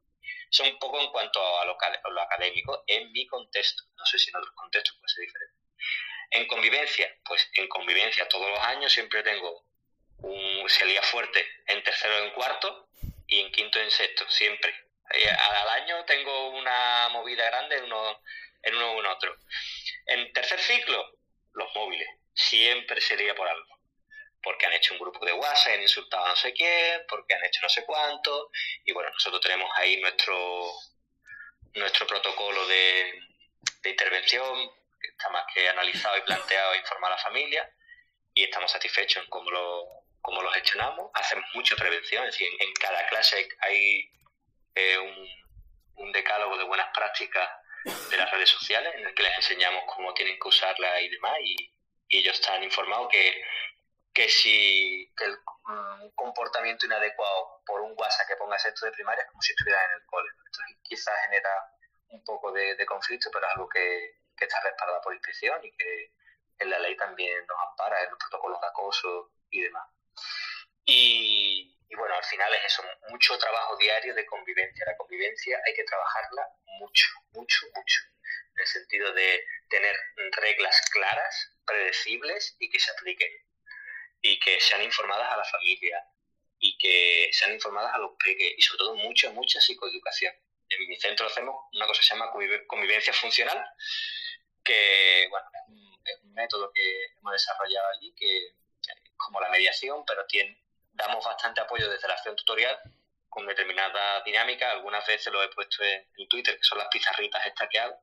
Eso un poco en cuanto a lo, académico, en mi contexto. No sé si en otros contextos puede ser diferente. En convivencia, pues en convivencia todos los años siempre tengo un salía fuerte en tercero en cuarto, y en quinto en sexto, siempre. Eh, al año tengo una movida grande en uno, en uno en otro. En tercer ciclo, los móviles. Siempre sería por algo. Porque han hecho un grupo de WhatsApp, han insultado a no sé quién, porque han hecho no sé cuánto. Y bueno, nosotros tenemos ahí nuestro, nuestro protocolo de, de intervención, que está más que analizado y planteado e informar a la familia. Y estamos satisfechos en cómo lo, cómo lo gestionamos, hacemos mucha prevención, es decir, en, cada clase hay, eh, un, decálogo de buenas prácticas de las redes sociales en el que les enseñamos cómo tienen que usarla y demás, y, ellos están informados que, que si el comportamiento inadecuado por un WhatsApp que ponga esto de primaria es como si estuviera en el cole. Esto quizás genera un poco de, conflicto, pero es algo que, que está respaldado por inspección y que en la ley también nos ampara en los protocolos de acoso y demás. Y, bueno, al final es eso, mucho trabajo diario de convivencia. La convivencia hay que trabajarla mucho, mucho, mucho. En el sentido de tener reglas claras, predecibles y que se apliquen. Y que sean informadas a la familia. Y que sean informadas a los peques. Y sobre todo mucha, mucha psicoeducación. En mi centro hacemos una cosa que se llama convivencia funcional, que bueno, es un método que hemos desarrollado allí que como la mediación, pero tiene, damos bastante apoyo desde la acción tutorial con determinada dinámica. Algunas veces lo he puesto en, Twitter, que son las pizarritas estas que hago,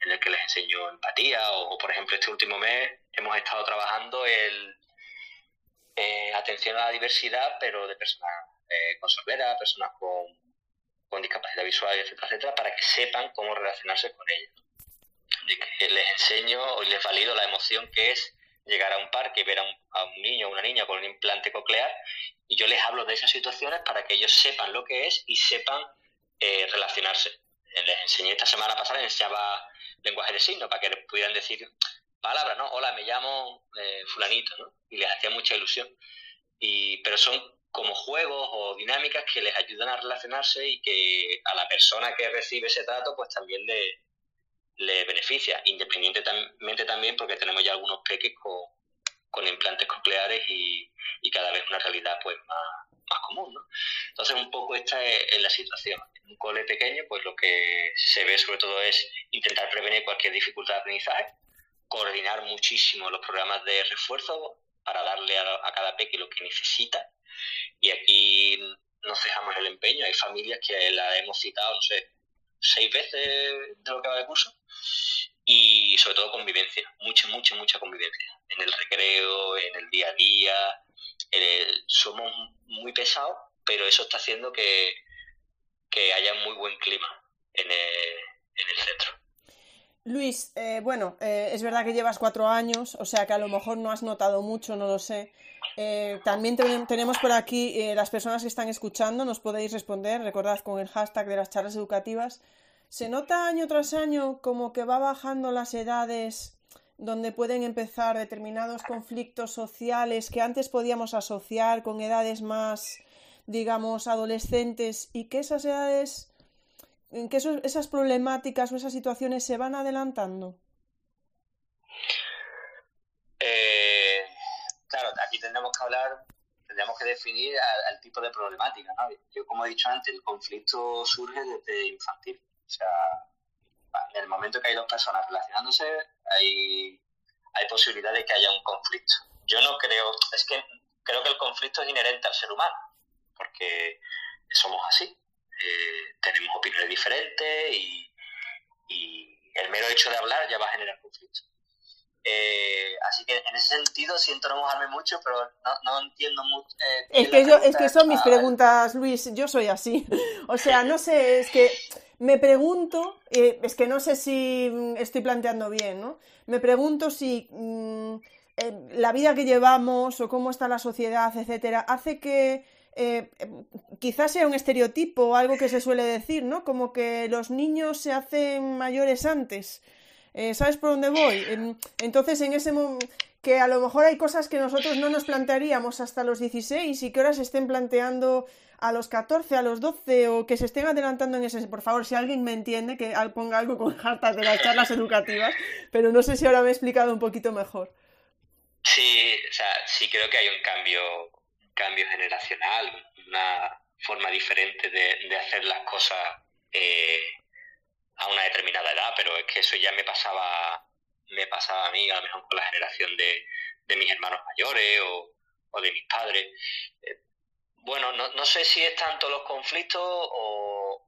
en el que les enseño empatía o, por ejemplo, este último mes hemos estado trabajando el eh, atención a la diversidad, pero de personas eh, con sordera, personas con, con discapacidad visual, etcétera, etcétera, para que sepan cómo relacionarse con ellos. De que les enseño y les valido la emoción que es llegar a un parque, ver a un, niño o una niña con un implante coclear y yo les hablo de esas situaciones para que ellos sepan lo que es y sepan eh, relacionarse. Les enseñé esta semana pasada, les enseñaba lenguaje de signos para que les pudieran decir palabras, ¿no? Hola, me llamo eh, fulanito, ¿no? Y les hacía mucha ilusión. Y, pero son como juegos o dinámicas que les ayudan a relacionarse y que a la persona que recibe ese trato pues también le, le beneficia, independientemente también porque tenemos ya algunos peques con, con implantes cocleares y, y, cada vez una realidad pues más, más común. ¿no? Entonces un poco esta es, la situación. En un cole pequeño pues lo que se ve sobre todo es intentar prevenir cualquier dificultad de aprendizaje, coordinar muchísimo los programas de refuerzo para darle a, a cada peque lo que necesita y aquí no cejamos el empeño. Hay familias que la hemos citado, no sé, seis veces de lo que va de curso y sobre todo convivencia, mucha, mucha, mucha convivencia. En el recreo, en el día a día, somos muy pesados, pero eso está haciendo que, que haya muy buen clima en el, centro. Luis, eh, bueno, eh, es verdad que llevas cuatro años, o sea que a lo mejor no has notado mucho, no lo sé. Eh, también tenemos por aquí las personas que están escuchando, nos podéis responder, recordad con el hashtag de las charlas educativas. ¿Se nota año tras año como que va bajando las edades donde pueden empezar determinados conflictos sociales que antes podíamos asociar con edades más, digamos, adolescentes y que esas edades, que esas problemáticas o esas situaciones se van adelantando? Eh, claro, aquí tendríamos que hablar, tendríamos que definir el tipo de problemática. ¿no? Yo, como he dicho antes, el conflicto surge desde infantil. O sea, en el momento que hay dos personas relacionándose, hay, hay posibilidad de que haya un conflicto. Yo no creo, es que creo que el conflicto es inherente al ser humano, porque somos así. Eh, tenemos opiniones diferentes y, el mero hecho de hablar ya va a generar conflicto. Eh, así que en ese sentido siento no mojarme mucho, pero no, entiendo mucho. Eh, es, que yo, es que son mis preguntas, Luis. Yo soy así. O sea, no sé, es que me pregunto, eh, es que no sé si mm, estoy planteando bien, ¿no? Me pregunto si mm, la vida que llevamos o cómo está la sociedad, etcétera, hace que eh, quizás sea un estereotipo o algo que se suele decir, ¿no? Como que los niños se hacen mayores antes. ¿Sabes por dónde voy? Entonces, en ese momento que a lo mejor hay cosas que nosotros no nos plantearíamos hasta los 16 y que ahora se estén planteando a los 14, a los 12 o que se estén adelantando en ese. Por favor, si alguien me entiende, que ponga algo con hartas de las charlas educativas, pero no sé si ahora me he explicado un poquito mejor. Sí, o sea, sí creo que hay un cambio, cambio generacional, una forma diferente de, hacer las cosas eh, a una determinada edad, pero es que eso ya me pasaba, me pasaba a mí, a lo mejor con la generación de, de mis hermanos mayores o, o de mis padres. Eh, bueno, no, no sé si es tanto los conflictos o,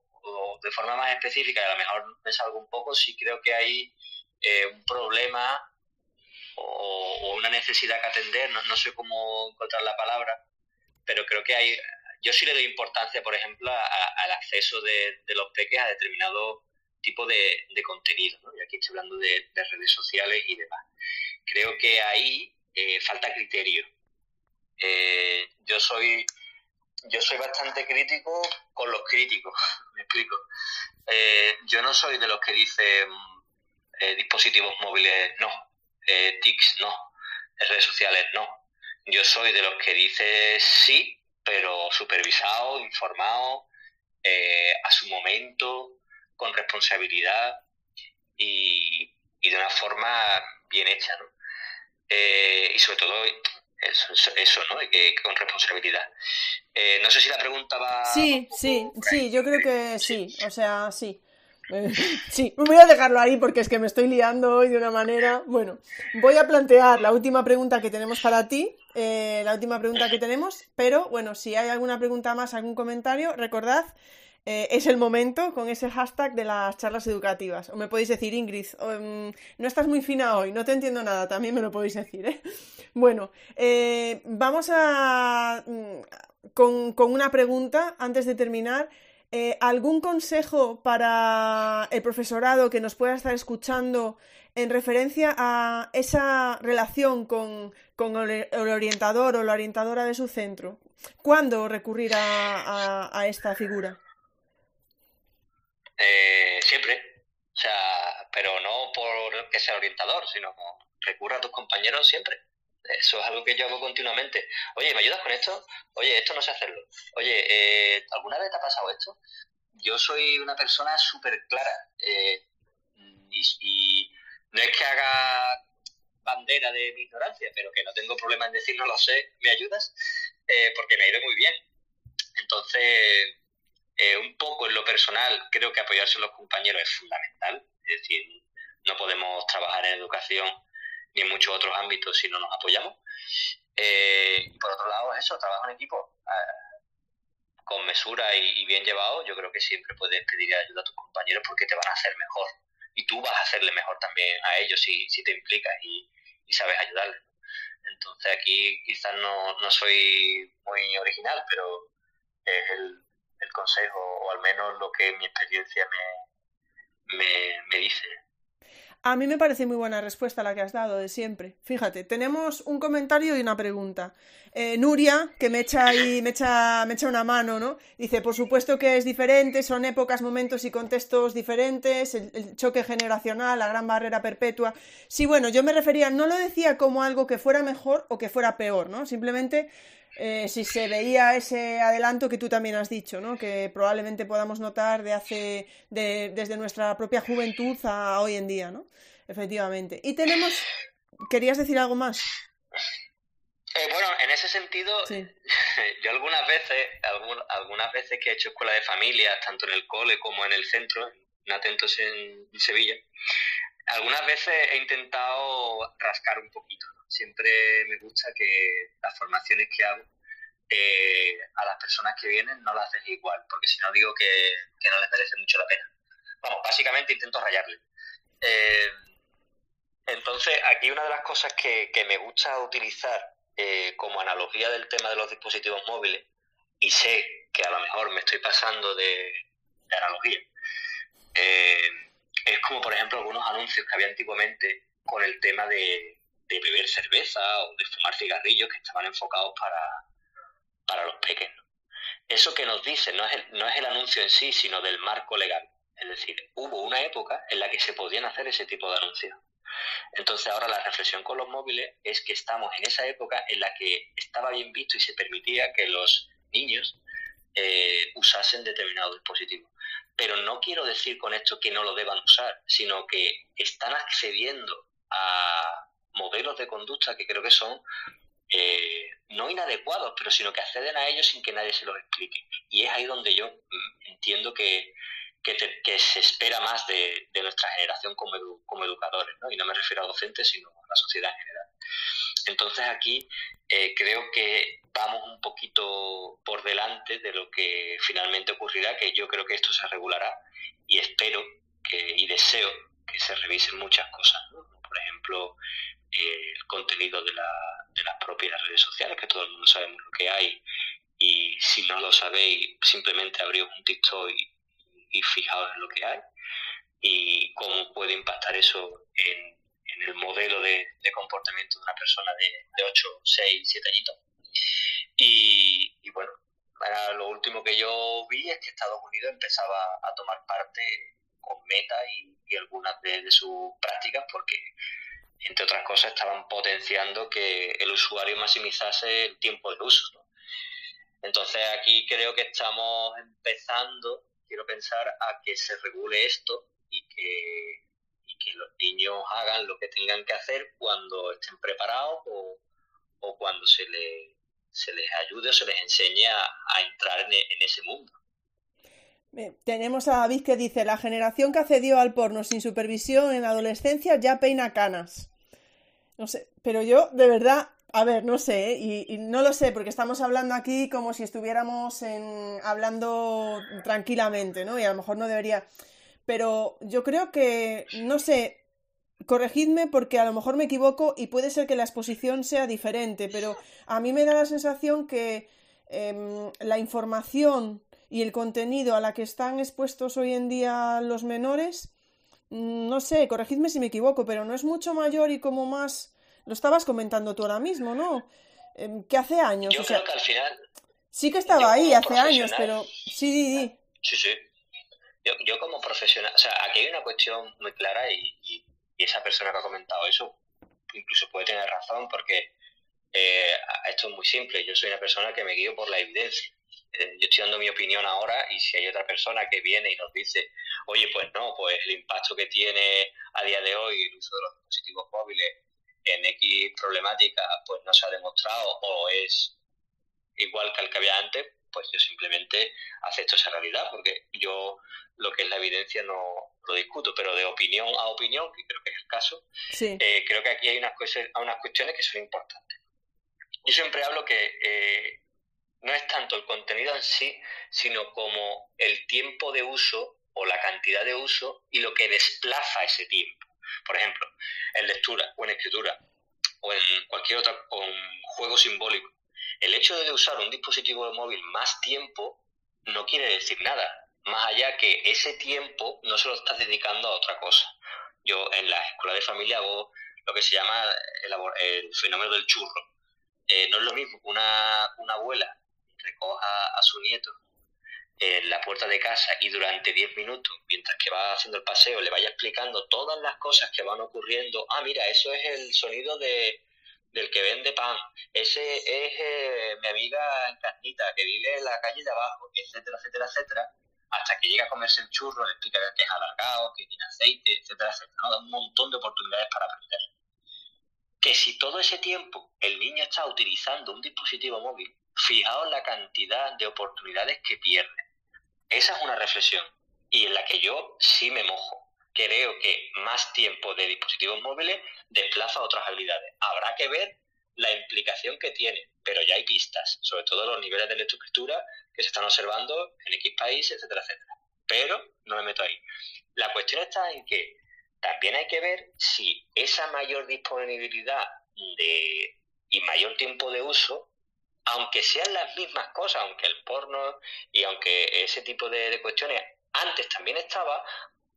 de forma más específica, a lo mejor me salgo un poco, si creo que hay eh, un problema o, una necesidad que atender, no, sé cómo encontrar la palabra, pero creo que hay, yo sí le doy importancia, por ejemplo, al acceso de, los peques a determinado tipo de, contenido, ¿no? y aquí estoy hablando de, redes sociales y demás. Creo que ahí eh, falta criterio. Eh, yo soy yo soy bastante crítico con los críticos, me explico. Eh, yo no soy de los que dicen eh, dispositivos móviles no, TICs no, redes sociales no. Yo soy de los que dice sí, pero supervisado, informado, a su momento, con responsabilidad y, y de una forma bien hecha, ¿no? y sobre todo eso, eso ¿no? Que, con responsabilidad. Eh, no sé si la pregunta va. Sí, sí, sí, yo creo que sí, o sea, sí. Eh, sí, voy a dejarlo ahí porque es que me estoy liando hoy de una manera. Bueno, voy a plantear la última pregunta que tenemos para ti, eh, la última pregunta que tenemos, pero bueno, si hay alguna pregunta más, algún comentario, recordad eh, es el momento con ese hashtag de las charlas educativas. O me podéis decir, Ingrid, mm, no estás muy fina hoy, no te entiendo nada, también me lo podéis decir. ¿eh? Bueno, eh, vamos a... Mm, con, una pregunta antes de terminar. ¿Algún consejo para el profesorado que nos pueda estar escuchando en referencia a esa relación con, el, orientador o la orientadora de su centro? ¿Cuándo recurrir a esta figura? Eh, siempre. O sea, pero no por que sea orientador, sino recurra a tus compañeros siempre. Eso es algo que yo hago continuamente. Oye, ¿me ayudas con esto? Oye, esto no sé hacerlo. Oye, eh, ¿alguna vez te ha pasado esto? Yo soy una persona súper clara. Eh, y, no es que haga bandera de mi ignorancia, pero que no tengo problema en decir no lo sé, ¿me ayudas? Eh, porque me ha ido muy bien. Entonces, eh, un poco en lo personal, creo que apoyarse en los compañeros es fundamental. Es decir, no podemos trabajar en educación ni en muchos otros ámbitos si no nos apoyamos. Eh, y por otro lado, eso, trabajo en equipo con mesura y, bien llevado, yo creo que siempre puedes pedir ayuda a tus compañeros porque te van a hacer mejor. Y tú vas a hacerle mejor también a ellos si, si te implicas y, sabes ayudarles. Entonces aquí quizás no, no soy muy original, pero es el, el, consejo, o al menos lo que mi experiencia me, me, me dice. A mí me parece muy buena respuesta la que has dado de siempre. Fíjate, tenemos un comentario y una pregunta. Eh, Nuria, que me echa ahí, me echa, me echa una mano, ¿no? Dice, por supuesto que es diferente, son épocas, momentos y contextos diferentes, el, choque generacional, la gran barrera perpetua. Sí, bueno, yo me refería, no lo decía como algo que fuera mejor o que fuera peor, ¿no? Simplemente eh, si se veía ese adelanto que tú también has dicho, ¿no? Que probablemente podamos notar de hace, desde nuestra propia juventud a hoy en día, ¿no? Efectivamente. Y tenemos, ¿querías decir algo más? Eh, bueno, en ese sentido, yo algunas veces, algunas veces que he hecho escuela de familia, tanto en el cole como en el centro, en Atentos en Sevilla, algunas veces he intentado rascar un poquito. Siempre me gusta que las formaciones que hago eh, a las personas que vienen no las deje igual, porque si no digo que, no les merece mucho la pena. Vamos, básicamente intento rayarle. Eh, entonces, aquí una de las cosas que, me gusta utilizar eh, como analogía del tema de los dispositivos móviles, y sé que a lo mejor me estoy pasando de, analogía, es como por ejemplo algunos anuncios que había antiguamente con el tema de, beber cerveza o de fumar cigarrillos que estaban enfocados para, para los pequeños. Eso que nos dice no es, el, no es el anuncio en sí, sino del marco legal. Es decir, hubo una época en la que se podían hacer ese tipo de anuncios. Entonces ahora la reflexión con los móviles es que estamos en esa época en la que estaba bien visto y se permitía que los niños eh, usasen determinados dispositivos. Pero no quiero decir con esto que no lo deban usar, sino que están accediendo a modelos de conducta que creo que son eh, no inadecuados, pero sino que acceden a ellos sin que nadie se los explique. Y es ahí donde yo mm, entiendo que, que, se espera más de, nuestra generación como, como educadores, ¿no? y no me refiero a docentes, sino a la sociedad en general. Entonces aquí eh, creo que vamos un poquito por delante de lo que finalmente ocurrirá, que yo creo que esto se regulará y espero que, y deseo que se revisen muchas cosas, por ejemplo eh, el contenido de, la, de las propias redes sociales, que todo el mundo sabemos lo que hay y si no lo sabéis simplemente abriros un TikTok y, y fijaos en lo que hay y cómo puede impactar eso en, el modelo de, comportamiento de una persona de, de 8, 6, 7 añitos. Y, bueno, lo último que yo vi es que Estados Unidos empezaba a tomar parte con Meta y, algunas de, sus prácticas porque, entre otras cosas, estaban potenciando que el usuario maximizase el tiempo de uso. Entonces aquí creo que estamos empezando, quiero pensar, a que se regule esto y que, los niños hagan lo que tengan que hacer cuando estén preparados o, cuando se les se les ayude o se les enseñe a, entrar en, ese mundo. tenemos a David que dice, la generación que accedió al porno sin supervisión en la adolescencia ya peina canas. No sé, pero yo de verdad, a ver, no sé, ¿eh? y, no lo sé, porque estamos hablando aquí como si estuviéramos en, hablando tranquilamente, ¿no? Y a lo mejor no debería, pero yo creo que, no sé, corregidme porque a lo mejor me equivoco y puede ser que la exposición sea diferente, pero a mí me da la sensación que em, la información y el contenido a la que están expuestos hoy en día los menores, mm, no sé, corregidme si me equivoco, pero no es mucho mayor y como más, lo estabas comentando tú ahora mismo, ¿no? Em, que hace años. Yo creo que al final... Sí que estaba ahí hace años, pero sí, Sí, sí. Yo, como profesional, o sea, aquí hay una cuestión muy clara y y esa persona que ha comentado eso incluso puede tener razón porque eh, esto es muy simple. Yo soy una persona que me guío por la evidencia. eh, yo estoy dando mi opinión ahora y si hay otra persona que viene y nos dice, oye, pues no, pues el impacto que tiene a día de hoy el uso de los dispositivos móviles en X problemática, pues no se ha demostrado o es igual que el que había antes, pues yo simplemente acepto esa realidad, porque yo lo que es la evidencia no lo discuto, pero de opinión a opinión, que creo que es el caso, eh, creo que aquí hay unas, unas cuestiones que son importantes. Yo siempre hablo que eh, no es tanto el contenido en sí, sino como el tiempo de uso o la cantidad de uso y lo que desplaza ese tiempo. Por ejemplo, en lectura o en escritura o en cualquier otro juego simbólico. El hecho de usar un dispositivo móvil más tiempo no quiere decir nada, más allá que ese tiempo no se lo estás dedicando a otra cosa. Yo en la escuela de familia hago lo que se llama el, fenómeno del churro. Eh, no es lo mismo que una, una abuela recoja a su nieto en la puerta de casa y durante 10 minutos, mientras que va haciendo el paseo, le vaya explicando todas las cosas que van ocurriendo. Ah, mira, eso es el sonido de, del que vende pan. Ese es eh, mi amiga Encarnita, que vive en la calle de abajo, etcétera, etcétera, etcétera. Hasta que llega a comerse el churro, le explica que es alargado, que tiene aceite, etcétera, etcétera. Da un montón de oportunidades para aprender. Que si todo ese tiempo el niño está utilizando un dispositivo móvil, fijaos la cantidad de oportunidades que pierde. Esa es una reflexión y en la que yo sí me mojo. Creo que más tiempo de dispositivos móviles desplaza otras habilidades. Habrá que ver la implicación que tiene, pero ya hay pistas, sobre todo los niveles de lectoescritura que se están observando en X países, etcétera, etcétera. Pero no me meto ahí. La cuestión está en que también hay que ver si esa mayor disponibilidad de, y mayor tiempo de uso aunque sean las mismas cosas, aunque el porno y aunque ese tipo de, cuestiones antes también estaba,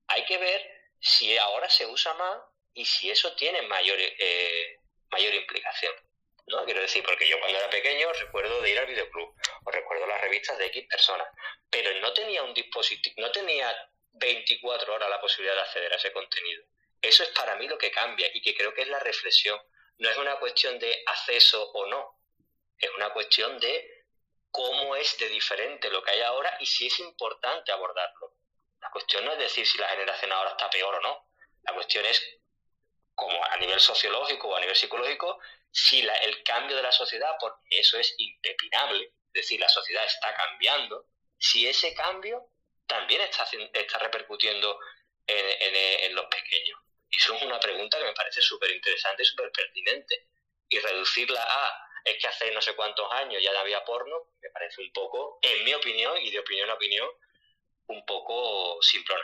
hay que ver si ahora se usa más y si eso tiene mayor, eh, mayor implicación. ¿no? Quiero decir, porque yo cuando era pequeño recuerdo de ir al videoclub, o recuerdo las revistas de X personas, pero no tenía un dispositivo, no tenía 24 horas la posibilidad de acceder a ese contenido. Eso es para mí lo que cambia y que creo que es la reflexión. No es una cuestión de acceso o no, es una cuestión de cómo es de diferente lo que hay ahora y si es importante abordarlo. La cuestión no es decir si la generación ahora está peor o no. La cuestión es, como a nivel sociológico o a nivel psicológico, si el cambio de la sociedad, porque eso es impepinable, es decir, la sociedad está cambiando, si ese cambio también está, está repercutiendo en, en los pequeños. Y eso es una pregunta que me parece súper interesante y súper pertinente. Y reducirla a es que hace no sé cuántos años ya había porno, me parece un poco, en mi opinión y de opinión a opinión, un poco simplona.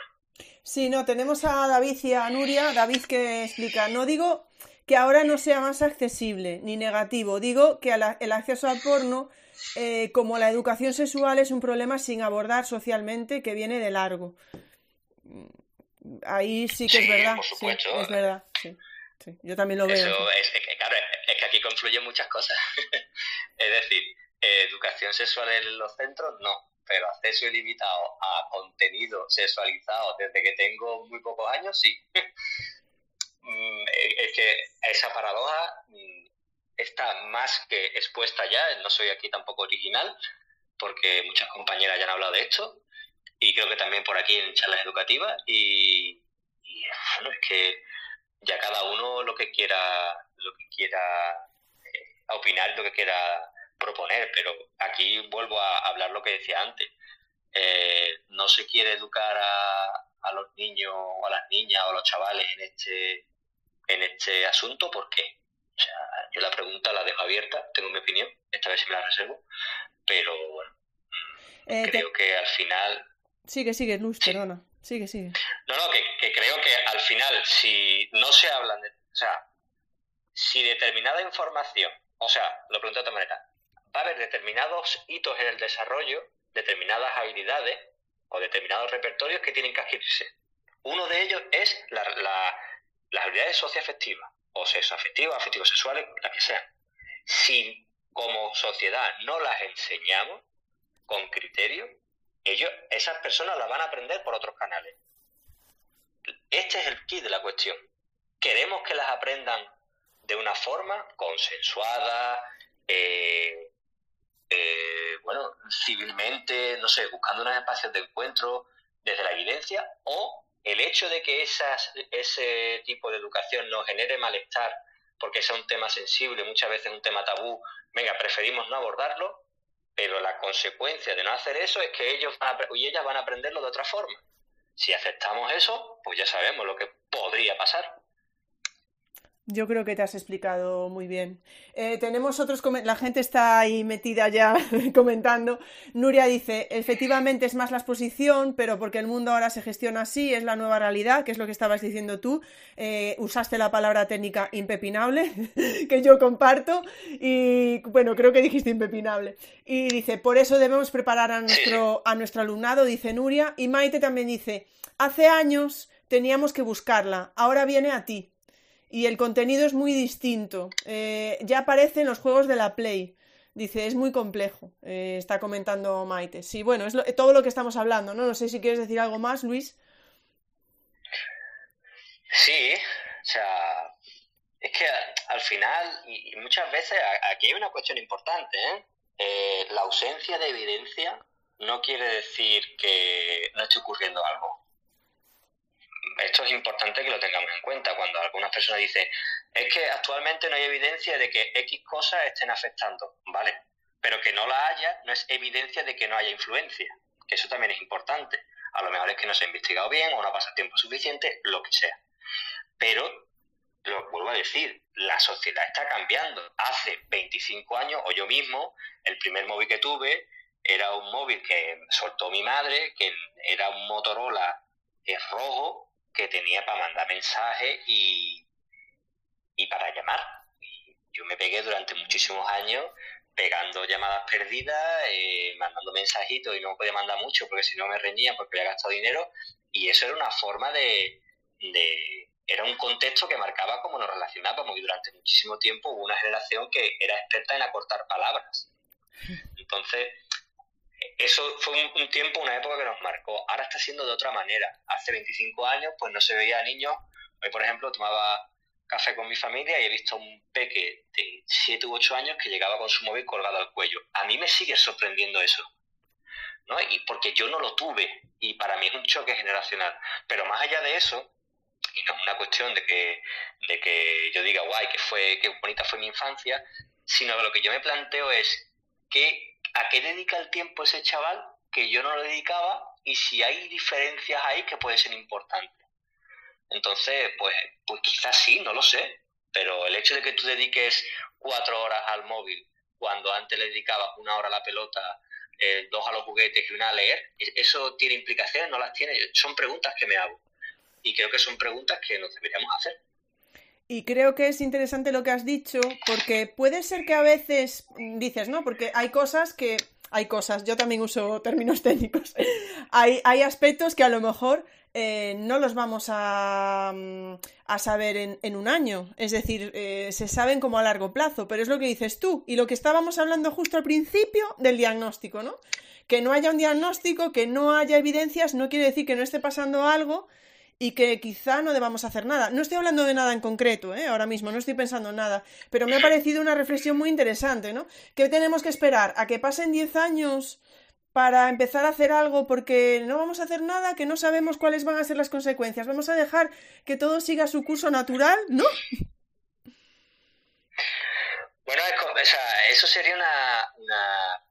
Sí, no, tenemos a David y a Nuria. David que explica, no digo que ahora no sea más accesible ni negativo, digo que el acceso al porno, eh, como la educación sexual, es un problema sin abordar socialmente que viene de largo. Ahí sí que es verdad. Sí, es verdad, sí. Yo también lo veo. Eso es, claro, es que aquí confluyen muchas cosas. es decir, educación sexual en los centros, no, pero acceso ilimitado a contenido sexualizado desde que tengo muy pocos años, sí. Mm, es que esa paradoja mm, está más que expuesta ya, no soy aquí tampoco original, porque muchas compañeras ya han hablado de esto, y creo que también por aquí en charlas educativas, y, y bueno, es que ya cada uno lo que quiera, lo que quiera eh, opinar, lo que quiera proponer, pero aquí vuelvo a hablar lo que decía antes. Eh, no se quiere educar a, a, los niños o a las niñas o a los chavales en este, en este asunto, ¿por qué? O sea, yo la pregunta la dejo abierta, tengo mi opinión, esta vez sí me la reservo, pero bueno, eh, creo que al final... Sigue, sigue, Luz, perdona. Sigue, sigue. No, no, que, creo que al final, si no se hablan de. O sea, si determinada información, o sea, lo pregunto de otra manera, va a haber determinados hitos en el desarrollo, determinadas habilidades o determinados repertorios que tienen que adquirirse. Uno de ellos es la, la, las habilidades socioafectivas, o sexoafectivas, afectivo-sexuales, las que sean. Si como sociedad no las enseñamos con criterio, ellos, esas personas las van a aprender por otros canales. Este es el kit de la cuestión. Queremos que las aprendan de una forma consensuada, eh, eh, bueno, civilmente, no sé, buscando unos espacios de encuentro desde la evidencia, o el hecho de que esas, ese tipo de educación nos genere malestar porque sea un tema sensible, muchas veces un tema tabú, venga, preferimos no abordarlo, pero la consecuencia de no hacer eso es que ellos y ellas van a aprenderlo de otra forma. Si aceptamos eso, pues ya sabemos lo que podría pasar. Yo creo que te has explicado muy bien. Eh, tenemos otros la gente está ahí metida ya comentando. Nuria dice, efectivamente es más la exposición, pero porque el mundo ahora se gestiona así, es la nueva realidad, que es lo que estabas diciendo tú. Eh, usaste la palabra técnica impepinable, que yo comparto, y bueno, creo que dijiste impepinable. Y dice, por eso debemos preparar a nuestro, a nuestro alumnado, dice Nuria. Y Maite también dice, hace años teníamos que buscarla, ahora viene a ti y el contenido es muy distinto. Eh, ya aparece en los juegos de la Play. Dice, es muy complejo, eh, está comentando Maite. Sí, bueno, es todo lo que estamos hablando, ¿no? No sé si quieres decir algo más, Luis. Sí, o sea, es que al final, y, muchas veces, aquí hay una cuestión importante, ¿eh? ¿eh? La ausencia de evidencia no quiere decir que no esté ocurriendo algo esto es importante que lo tengamos en cuenta cuando algunas personas dicen, es que actualmente no hay evidencia de que X cosas estén afectando, ¿vale? Pero que no la haya no es evidencia de que no haya influencia, que eso también es importante. A lo mejor es que no se ha investigado bien o no ha pasado tiempo suficiente, lo que sea. Pero, lo vuelvo a decir, la sociedad está cambiando. Hace 25 años, o yo mismo, el primer móvil que tuve era un móvil que soltó mi madre, que era un Motorola rojo, que tenía para mandar mensajes y, y para llamar. yo me pegué durante muchísimos años pegando llamadas perdidas, eh, mandando mensajitos y no podía mandar mucho porque si no me reñían porque había gastado dinero y eso era una forma de, de, era un contexto que marcaba cómo nos relacionábamos y durante muchísimo tiempo hubo una generación que era experta en acortar palabras. Entonces, eso fue un, tiempo, una época que nos marcó. Ahora está siendo de otra manera. Hace 25 años, pues no se veía niños. Hoy, por ejemplo, tomaba café con mi familia y he visto un peque de 7 u 8 años que llegaba con su móvil colgado al cuello. A mí me sigue sorprendiendo eso. ¿no? Y porque yo no lo tuve y para mí es un choque generacional. Pero más allá de eso, y no es una cuestión de que, de que yo diga, guay, que fue, qué bonita fue mi infancia, sino que lo que yo me planteo es que a qué dedica el tiempo ese chaval que yo no lo dedicaba y si hay diferencias ahí que puede ser importante. Entonces, pues, pues quizás sí, no lo sé, pero el hecho de que tú dediques cuatro horas al móvil cuando antes le dedicabas una hora a la pelota, eh, dos a los juguetes y una a leer, ¿eso tiene implicaciones? ¿No las tiene? Son preguntas que me hago. Y creo que son preguntas que nos deberíamos hacer. Y creo que es interesante lo que has dicho, porque puede ser que a veces dices, ¿no? Porque hay cosas que. Hay cosas, yo también uso términos técnicos. hay, hay aspectos que a lo mejor eh, no los vamos a, mm, a saber en, en, un año. Es decir, eh, se saben como a largo plazo, pero es lo que dices tú. Y lo que estábamos hablando justo al principio del diagnóstico, ¿no? Que no haya un diagnóstico, que no haya evidencias, no quiere decir que no esté pasando algo y que quizá no debamos hacer nada. No estoy hablando de nada en concreto, ¿eh? ahora mismo, no estoy pensando en nada, pero me ha parecido una reflexión muy interesante, ¿no? ¿Qué tenemos que esperar? ¿A que pasen 10 años para empezar a hacer algo porque no vamos a hacer nada, que no sabemos cuáles van a ser las consecuencias? ¿Vamos a dejar que todo siga su curso natural? ¿No? Bueno, eso sería una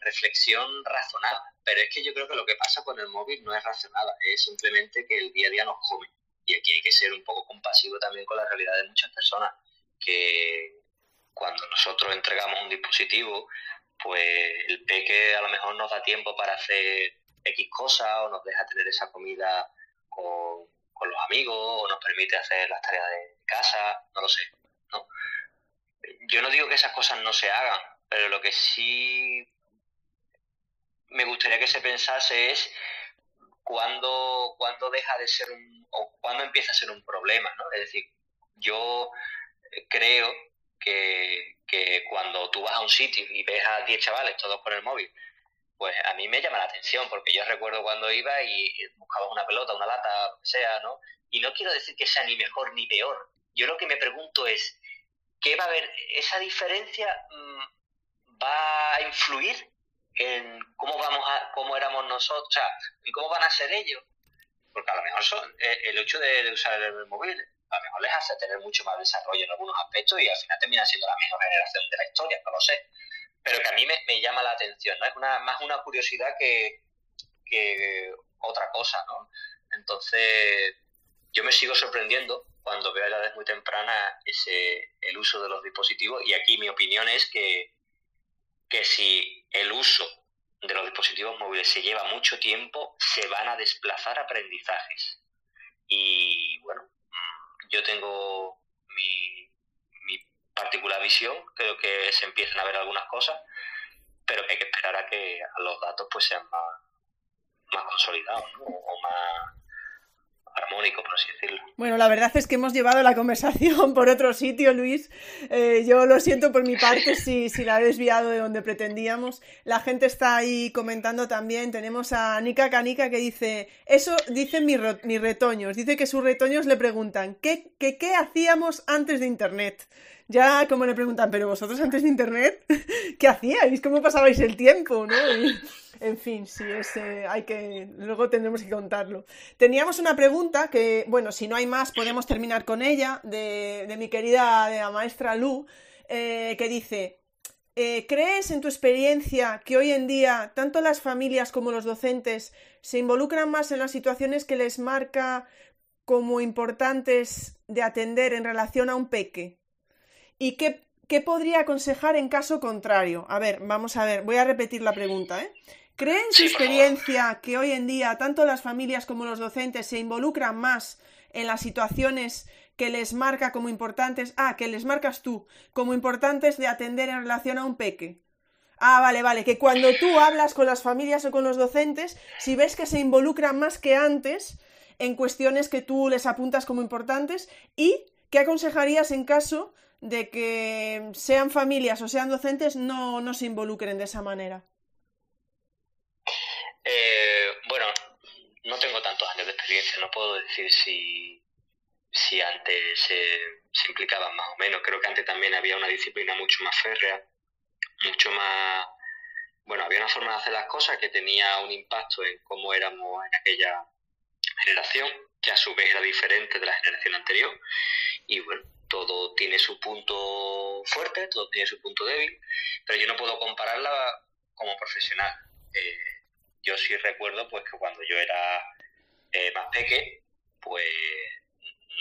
reflexión razonada pero es que yo creo que lo que pasa con el móvil no es racionada, es simplemente que el día a día nos come. Y aquí hay que ser un poco compasivo también con la realidad de muchas personas, que cuando nosotros entregamos un dispositivo, pues el peque a lo mejor nos da tiempo para hacer X cosas o nos deja tener esa comida con, con los amigos o nos permite hacer las tareas de casa, no lo sé, ¿no? Yo no digo que esas cosas no se hagan, pero lo que sí me gustaría que se pensase es cuándo, deja de ser un, o cuándo empieza a ser un problema, ¿no? Es decir, yo creo que, que cuando tú vas a un sitio y ves a 10 chavales todos con el móvil, pues a mí me llama la atención, porque yo recuerdo cuando iba y buscaba una pelota, una lata, que sea, ¿no? Y no quiero decir que sea ni mejor ni peor. Yo lo que me pregunto es, ¿qué va a haber? ¿Esa diferencia mm, va a influir en cómo vamos a, cómo éramos nosotros, o en cómo van a ser ellos. Porque a lo mejor son, eh, el hecho de, usar el móvil a lo mejor les hace tener mucho más desarrollo en algunos aspectos y al final termina siendo la mejor generación de la historia, no lo sé. Pero que a mí me, me llama la atención, ¿no? Es una, más una curiosidad que, que otra cosa, ¿no? Entonces, yo me sigo sorprendiendo cuando veo a edades muy tempranas ese, el uso de los dispositivos y aquí mi opinión es que, que si el uso de los dispositivos móviles se lleva mucho tiempo, se van a desplazar aprendizajes. Y bueno, mm, yo tengo mi, mi particular visión, creo que se empiezan a ver algunas cosas, pero que hay que esperar a que los datos pues sean más, más consolidados o más Bueno, la verdad es que hemos llevado la conversación por otro sitio, Luis. Eh, yo lo siento por mi parte si, si la he desviado de donde pretendíamos. La gente está ahí comentando también. Tenemos a Nika Canica que dice, eso dicen mis, mis retoños. Dice que sus retoños le preguntan, ¿qué, qué, qué hacíamos antes de Internet? Ya como le preguntan, pero vosotros antes de Internet, ¿qué hacíais? ¿Cómo pasabais el tiempo? ¿no? En fin, sí, es, hay que, luego tendremos que contarlo. Teníamos una pregunta que, bueno, si no hay más, podemos terminar con ella, de, mi querida maestra Lu, eh, que dice, eh, ¿crees en tu experiencia que hoy en día tanto las familias como los docentes se involucran más en las situaciones que les marca como importantes de atender en relación a un peque? ¿Y qué, qué podría aconsejar en caso contrario? A ver, vamos a ver, voy a repetir la pregunta, ¿eh? ¿Cree en su experiencia que hoy en día tanto las familias como los docentes se involucran más en las situaciones que les marca como importantes, ah, que les marcas tú, como importantes de atender en relación a un peque? Ah, vale, vale, que cuando tú hablas con las familias o con los docentes, si ves que se involucran más que antes en cuestiones que tú les apuntas como importantes y qué aconsejarías en caso de que sean familias o sean docentes no, no se involucren de esa manera. Eh, bueno, no tengo tantos años de experiencia, no puedo decir si, si antes se, se implicaban más o menos. Creo que antes también había una disciplina mucho más férrea, mucho más... Bueno, había una forma de hacer las cosas que tenía un impacto en cómo éramos en aquella generación, que a su vez era diferente de la generación anterior. Y bueno, todo tiene su punto fuerte, todo tiene su punto débil, pero yo no puedo compararla como profesional. Eh, yo sí recuerdo pues que cuando yo era eh, más peque, pues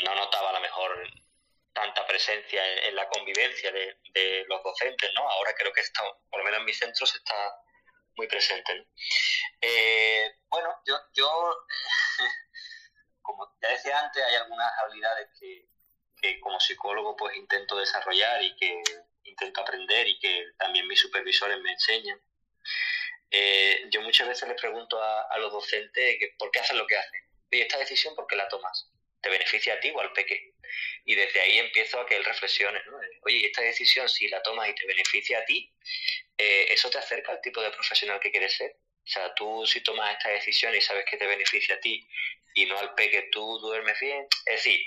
no notaba a lo mejor tanta presencia en, la convivencia de, los docentes, ¿no? Ahora creo que está, por lo menos en mis centros está muy presente. Eh, bueno, yo, yo como ya decía antes, hay algunas habilidades que, que como psicólogo pues intento desarrollar y que intento aprender y que también mis supervisores me enseñan. Eh, yo muchas veces les pregunto a, los docentes que, por qué hacen lo que hacen. Y esta decisión, ¿por qué la tomas? ¿Te beneficia a ti o al peque? Y desde ahí empiezo a que él reflexione. ¿no? Oye, esta decisión, si la tomas y te beneficia a ti, eh, ¿eso te acerca al tipo de profesional que quieres ser? O sea, tú si tomas esta decisión y sabes que te beneficia a ti y no al peque, tú duermes bien. Es decir,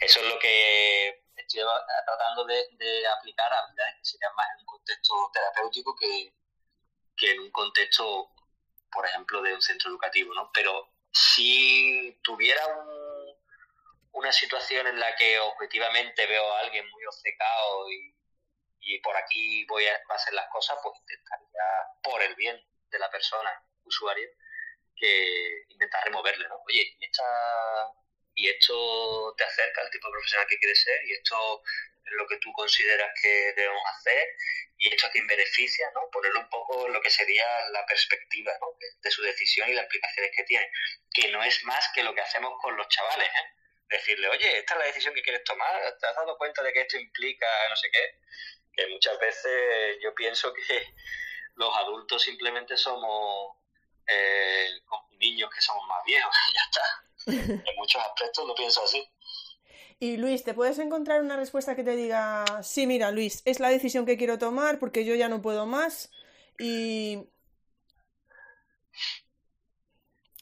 eso es lo que estoy tratando de, aplicar a habilidades que serían más en un contexto terapéutico que, en un contexto, por ejemplo, de un centro educativo, ¿no? Pero si tuviera una situación en la que objetivamente veo a alguien muy obcecado y, por aquí voy a hacer las cosas, pues intentaría, por el bien de la persona, usuario, que intentar removerle, ¿no? Oye, esta y esto te acerca al tipo de profesional que quieres ser y esto es lo que tú consideras que debemos hacer y esto a quien beneficia, ¿no? Ponerlo un poco lo que sería la perspectiva de, su decisión y las implicaciones que tiene, que no es más que lo que hacemos con los chavales, ¿eh? Decirle, oye, esta es la decisión que quieres tomar, ¿te has dado cuenta de que esto implica no sé qué? Que muchas veces yo pienso que los adultos simplemente somos eh, niños que somos más viejos, ya está en muchos aspectos lo pienso así. Y Luis, ¿te puedes encontrar una respuesta que te diga, sí, mira, Luis, es la decisión que quiero tomar porque yo ya no puedo más? Y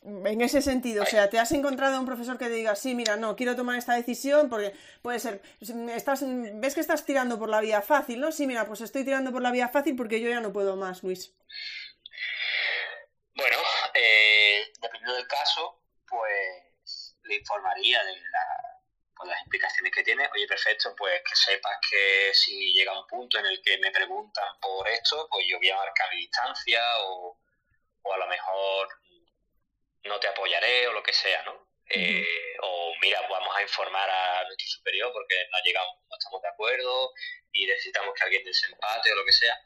en ese sentido, o sea, ¿te has encontrado un profesor que te diga, sí, mira, no, quiero tomar esta decisión porque puede ser, estás, ves que estás tirando por la vía fácil, ¿no? Sí, mira, pues estoy tirando por la vía fácil porque yo ya no puedo más, Luis. eh, dependiendo del caso, pues le informaría de pues, las implicaciones que tiene. Oye, perfecto, pues que sepas que si llega un punto en el que me preguntan por esto, pues yo voy a marcar mi distancia o, o a lo mejor no te apoyaré o lo que sea, ¿no? Eh, o mira, vamos a informar a nuestro superior porque no llegamos, no estamos de acuerdo y necesitamos que alguien desempate o lo que sea,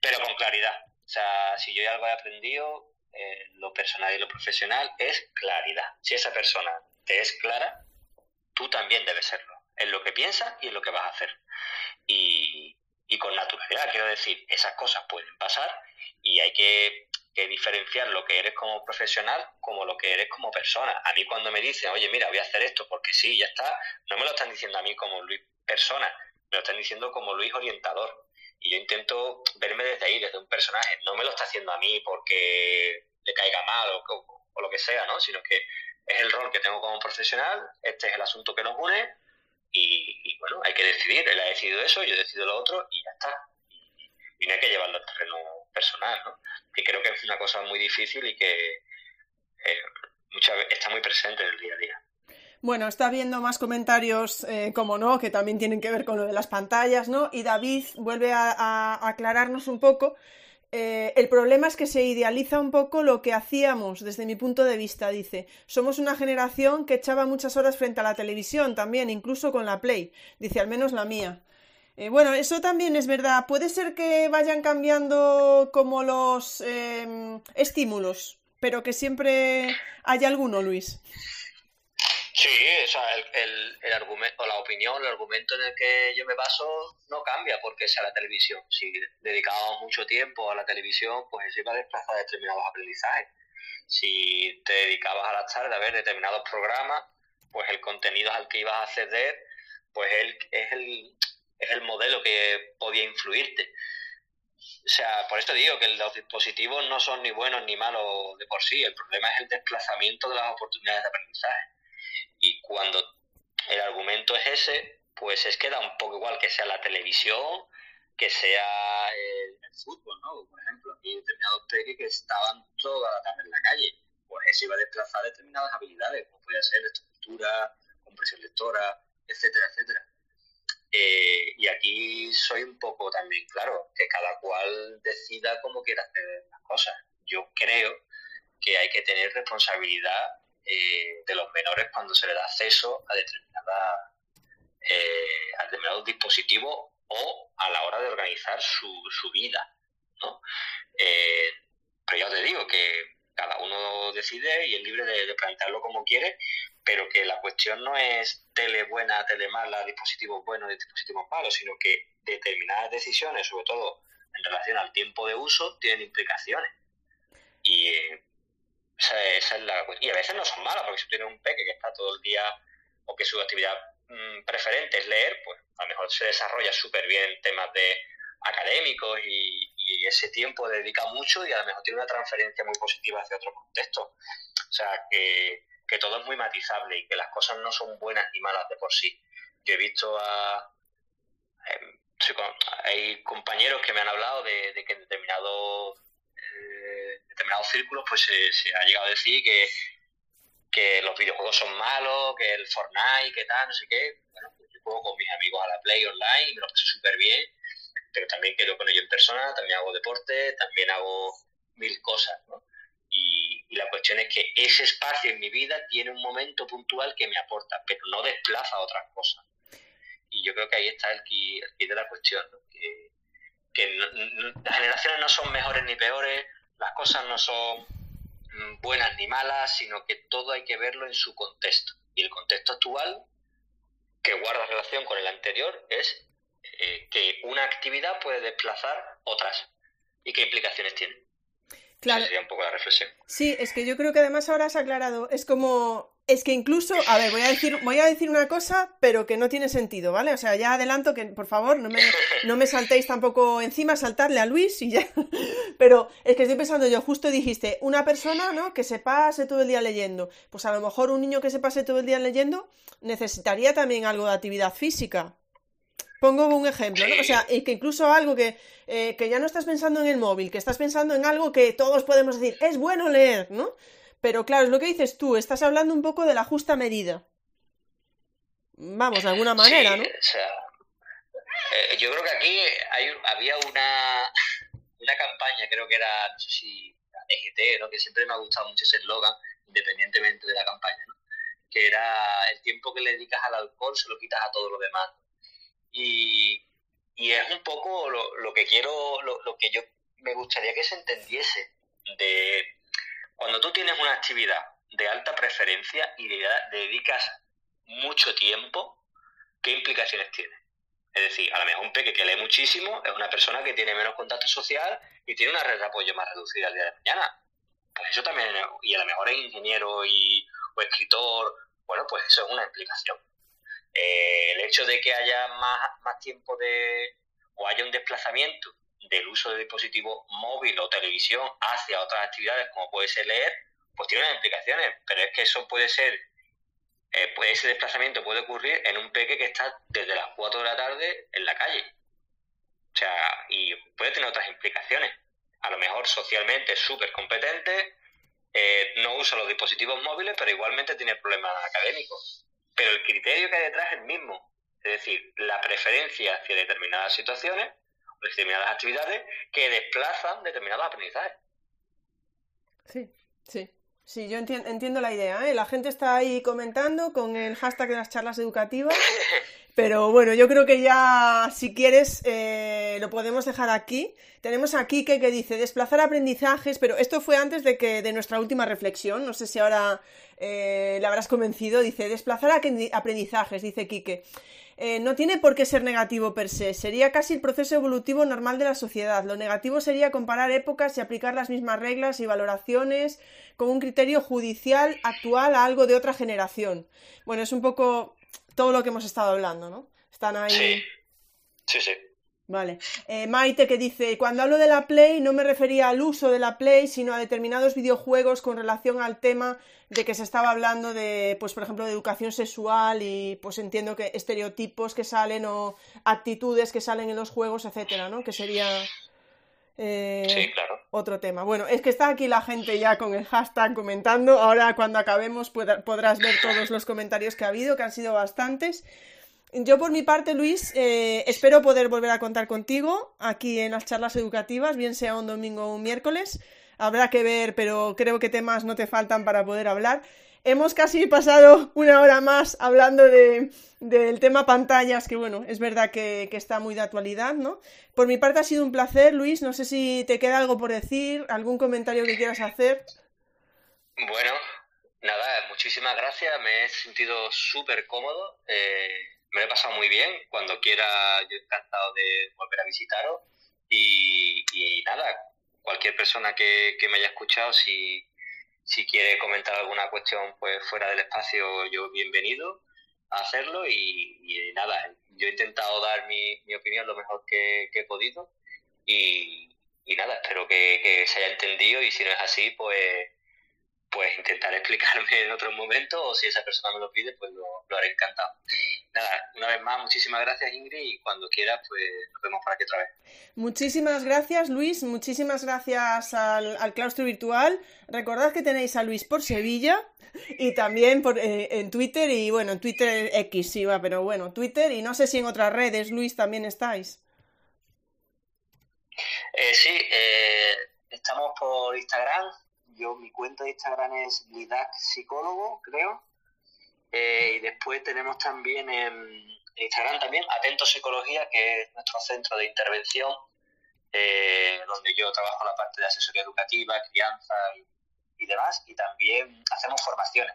pero con claridad. O sea, si yo algo he aprendido, lo personal y lo profesional, es claridad. Si esa persona te es clara, tú también debes serlo, en lo que piensas y en lo que vas a hacer. Y, y con naturalidad, quiero decir, esas cosas pueden pasar y hay que que diferenciar lo que eres como profesional como lo que eres como persona. A mí cuando me dicen, oye, mira, voy a hacer esto porque sí, ya está, no me lo están diciendo a mí como Luis persona, me lo están diciendo como Luis orientador. Y yo intento verme desde ahí, desde un personaje. No me lo está haciendo a mí porque le caiga mal o, o lo que sea, ¿no? Sino que es el rol que tengo como profesional, este es el asunto que nos une y, bueno, hay que decidir. Él ha decidido eso, yo he decidido lo otro y ya está. Y, no hay que llevarlo al terreno personal, ¿no? Que creo que es una cosa muy difícil y que eh, muchas está muy presente en el día a día. Bueno, está viendo más comentarios, eh, como no, que también tienen que ver con lo de las pantallas, ¿no? Y David vuelve a, aclararnos un poco. Eh, el problema es que se idealiza un poco lo que hacíamos desde mi punto de vista, dice. Somos una generación que echaba muchas horas frente a la televisión también, incluso con la Play, dice al menos la mía. Eh, bueno, eso también es verdad. Puede ser que vayan cambiando como los em, estímulos, pero que siempre hay alguno, Luis. Sí, o sea, el, el, argumento, la opinión, el argumento en el que yo me baso no cambia porque sea la televisión. Si dedicábamos mucho tiempo a la televisión, pues eso iba a desplazar determinados aprendizajes. Si te dedicabas a la tarde a ver determinados programas, pues el contenido al que ibas a acceder, pues él, es el, es el modelo que podía influirte. O sea, por esto digo que los dispositivos no son ni buenos ni malos de por sí, el problema es el desplazamiento de las oportunidades de aprendizaje. Y cuando el argumento es ese, pues es que da un poco igual que sea la televisión, que sea el, fútbol, ¿no? Por ejemplo, aquí determinados peques que estaban toda la tarde en la calle, pues eso iba a desplazar determinadas habilidades, como podía ser estructura, compresión lectora, etcétera, etcétera. Eh, y aquí soy un poco también claro, que cada cual decida cómo quiere hacer las cosas. Yo creo que hay que tener responsabilidad eh, de los menores cuando se les da acceso a, determinada, eh, a determinados dispositivos o a la hora de organizar su, su vida. ¿no? pero ya te digo que cada uno decide y es libre de, de plantearlo como quiere, pero que la cuestión no es tele buena, tele mala, dispositivos buenos, dispositivos malos, sino que determinadas decisiones, sobre todo en relación al tiempo de uso, tienen implicaciones. Y eh, Y a veces no son malas, porque si tiene un peque que está todo el día o que su actividad mm, preferente es leer, pues a lo mejor se desarrolla súper bien temas de académicos y, y, ese tiempo dedica mucho y a lo mejor tiene una transferencia muy positiva hacia otro contexto. O sea, que que todo es muy matizable y que las cosas no son buenas ni malas de por sí. Yo he visto a... Em, hay compañeros que me han hablado de, que en determinados, determinados círculos pues se, ha llegado a decir que, que los videojuegos son malos, que el Fortnite, que tal, no sé qué. Bueno, pues yo juego con mis amigos a la Play online me lo paso súper bien, pero también quedo con ellos en persona, también hago deporte, también hago mil cosas, ¿no? Y, la cuestión es que ese espacio en mi vida tiene un momento puntual que me aporta, pero no desplaza a otras cosas. Y yo creo que ahí está el key, de la cuestión, que, las generaciones no son mejores ni peores, las cosas no son buenas ni malas, sino que todo hay que verlo en su contexto. Y el contexto actual, que guarda relación con el anterior, es eh, que una actividad puede desplazar otras. ¿Y qué implicaciones tiene? Claro. sería un poco la reflexión. Sí, es que yo creo que además ahora has aclarado, es como es que incluso, a ver, voy a decir, voy a decir una cosa, pero que no tiene sentido, ¿vale? O sea, ya adelanto que, por favor, no me, no me saltéis tampoco encima, saltarle a Luis y ya. Pero es que estoy pensando yo, justo dijiste, una persona, ¿no? Que se pase todo el día leyendo. Pues a lo mejor un niño que se pase todo el día leyendo necesitaría también algo de actividad física. Pongo un ejemplo, ¿no? O sea, y que incluso algo que, eh, que ya no estás pensando en el móvil, que estás pensando en algo que todos podemos decir, es bueno leer, ¿no? Pero claro, es lo que dices tú, estás hablando un poco de la justa medida. Vamos, de alguna manera, ¿no? O sea, eh, yo creo que aquí hay, había una, una campaña, creo que era, no sé si EGT, ¿no? que siempre me ha gustado mucho ese eslogan, independientemente de la campaña, ¿no? que era el tiempo que le dedicas al alcohol se lo quitas a todo lo demás. Y, y es un poco lo, lo que quiero, lo, lo, que yo me gustaría que se entendiese de cuando tú tienes una actividad de alta preferencia y dedicas mucho tiempo, ¿qué implicaciones tiene? Es decir, a lo mejor un peque que lee muchísimo es una persona que tiene menos contacto social y tiene una red de apoyo más reducida el día de mañana. Pues eso también, y a lo mejor es ingeniero y, o escritor, bueno, pues eso es una explicación. Eh, el hecho de que haya más, más tiempo de, o haya un desplazamiento del uso de dispositivos móvil o televisión hacia otras actividades como puede ser leer, pues tiene unas implicaciones, pero es que eso puede ser, eh, pues ese desplazamiento puede ocurrir en un peque que está desde las 4 de la tarde en la calle. O sea, y puede tener otras implicaciones. A lo mejor socialmente es súper competente, eh, no usa los dispositivos móviles, pero igualmente tiene problemas académicos. Pero el criterio que hay detrás es el mismo. Es decir, la preferencia hacia determinadas situaciones determinadas actividades que desplazan determinados aprendizajes. Sí, sí. Sí, yo entiendo, entiendo la idea. ¿eh? La gente está ahí comentando con el hashtag de las charlas educativas. Pero bueno, yo creo que ya, si quieres, eh, lo podemos dejar aquí. Tenemos a Kike que dice desplazar aprendizajes, pero esto fue antes de que de nuestra última reflexión. No sé si ahora eh, le habrás convencido. Dice desplazar aprendizajes, dice Kike. Eh, no tiene por qué ser negativo per se, sería casi el proceso evolutivo normal de la sociedad. Lo negativo sería comparar épocas y aplicar las mismas reglas y valoraciones con un criterio judicial actual a algo de otra generación. Bueno, es un poco todo lo que hemos estado hablando, ¿no? Están ahí. Sí, sí. sí. Vale. Eh, Maite que dice, cuando hablo de la Play no me refería al uso de la Play, sino a determinados videojuegos con relación al tema de que se estaba hablando de, pues por ejemplo, de educación sexual y pues entiendo que estereotipos que salen o actitudes que salen en los juegos, etcétera, ¿no? Que sería eh, sí, claro. otro tema. Bueno, es que está aquí la gente ya con el hashtag comentando. Ahora cuando acabemos podrás ver todos los comentarios que ha habido, que han sido bastantes. Yo por mi parte, Luis, eh, espero poder volver a contar contigo aquí en las charlas educativas, bien sea un domingo o un miércoles. Habrá que ver, pero creo que temas no te faltan para poder hablar. Hemos casi pasado una hora más hablando de, del tema pantallas, que bueno, es verdad que, está muy de actualidad, ¿no? Por mi parte ha sido un placer, Luis. No sé si te queda algo por decir, algún comentario que quieras hacer. Bueno, nada, muchísimas gracias. Me he sentido súper cómodo. Eh me lo he pasado muy bien. Cuando quiera, yo encantado de volver a visitaros. Y, y nada, cualquier persona que, que, me haya escuchado, si, si quiere comentar alguna cuestión pues fuera del espacio, yo bienvenido a hacerlo. Y, y nada, yo he intentado dar mi, mi opinión lo mejor que, he podido. Y, y nada, espero que, que se haya entendido. Y si no es así, pues pues intentaré explicarme en otro momento o si esa persona me lo pide, pues lo, lo, haré encantado. Nada, una vez más, muchísimas gracias Ingrid y cuando quieras, pues nos vemos por aquí otra vez. Muchísimas gracias Luis, muchísimas gracias al, al claustro virtual. Recordad que tenéis a Luis por Sevilla y también por, eh, en Twitter y bueno, en Twitter X sí va, pero bueno, Twitter y no sé si en otras redes, Luis, también estáis. Eh, sí, eh, estamos por Instagram, yo mi cuenta de Instagram es Lidac Psicólogo, creo. Eh, y después tenemos también en Instagram también Atento Psicología, que es nuestro centro de intervención, eh, donde yo trabajo la parte de asesoría educativa, crianza y, demás, y también hacemos formaciones.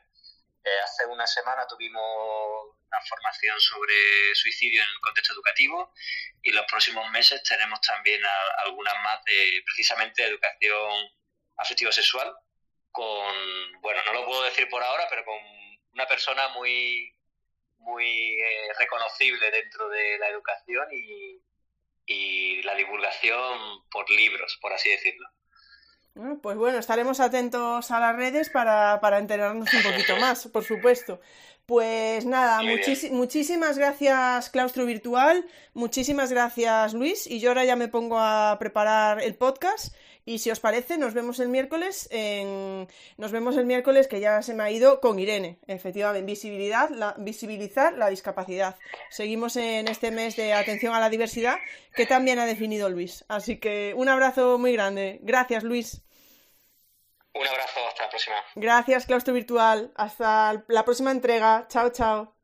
Eh, hace una semana tuvimos una formación sobre suicidio en el contexto educativo y los próximos meses tenemos también algunas más de precisamente educación afectivo sexual con, bueno, no lo puedo decir por ahora, pero con una persona muy, muy eh, reconocible dentro de la educación y, y, la divulgación por libros, por así decirlo. Pues bueno, estaremos atentos a las redes para, para enterarnos un poquito más, por supuesto. Pues nada, muchísimas gracias Claustro Virtual, muchísimas gracias Luis y yo ahora ya me pongo a preparar el podcast y si os parece nos vemos el miércoles en... nos vemos el miércoles que ya se me ha ido con Irene, efectivamente, visibilidad, la... visibilizar la discapacidad. Seguimos en este mes de atención a la diversidad que también ha definido Luis. Así que un abrazo muy grande. Gracias Luis. Un abrazo, hasta la próxima. Gracias, Claustro Virtual. Hasta la próxima entrega. Chao, chao.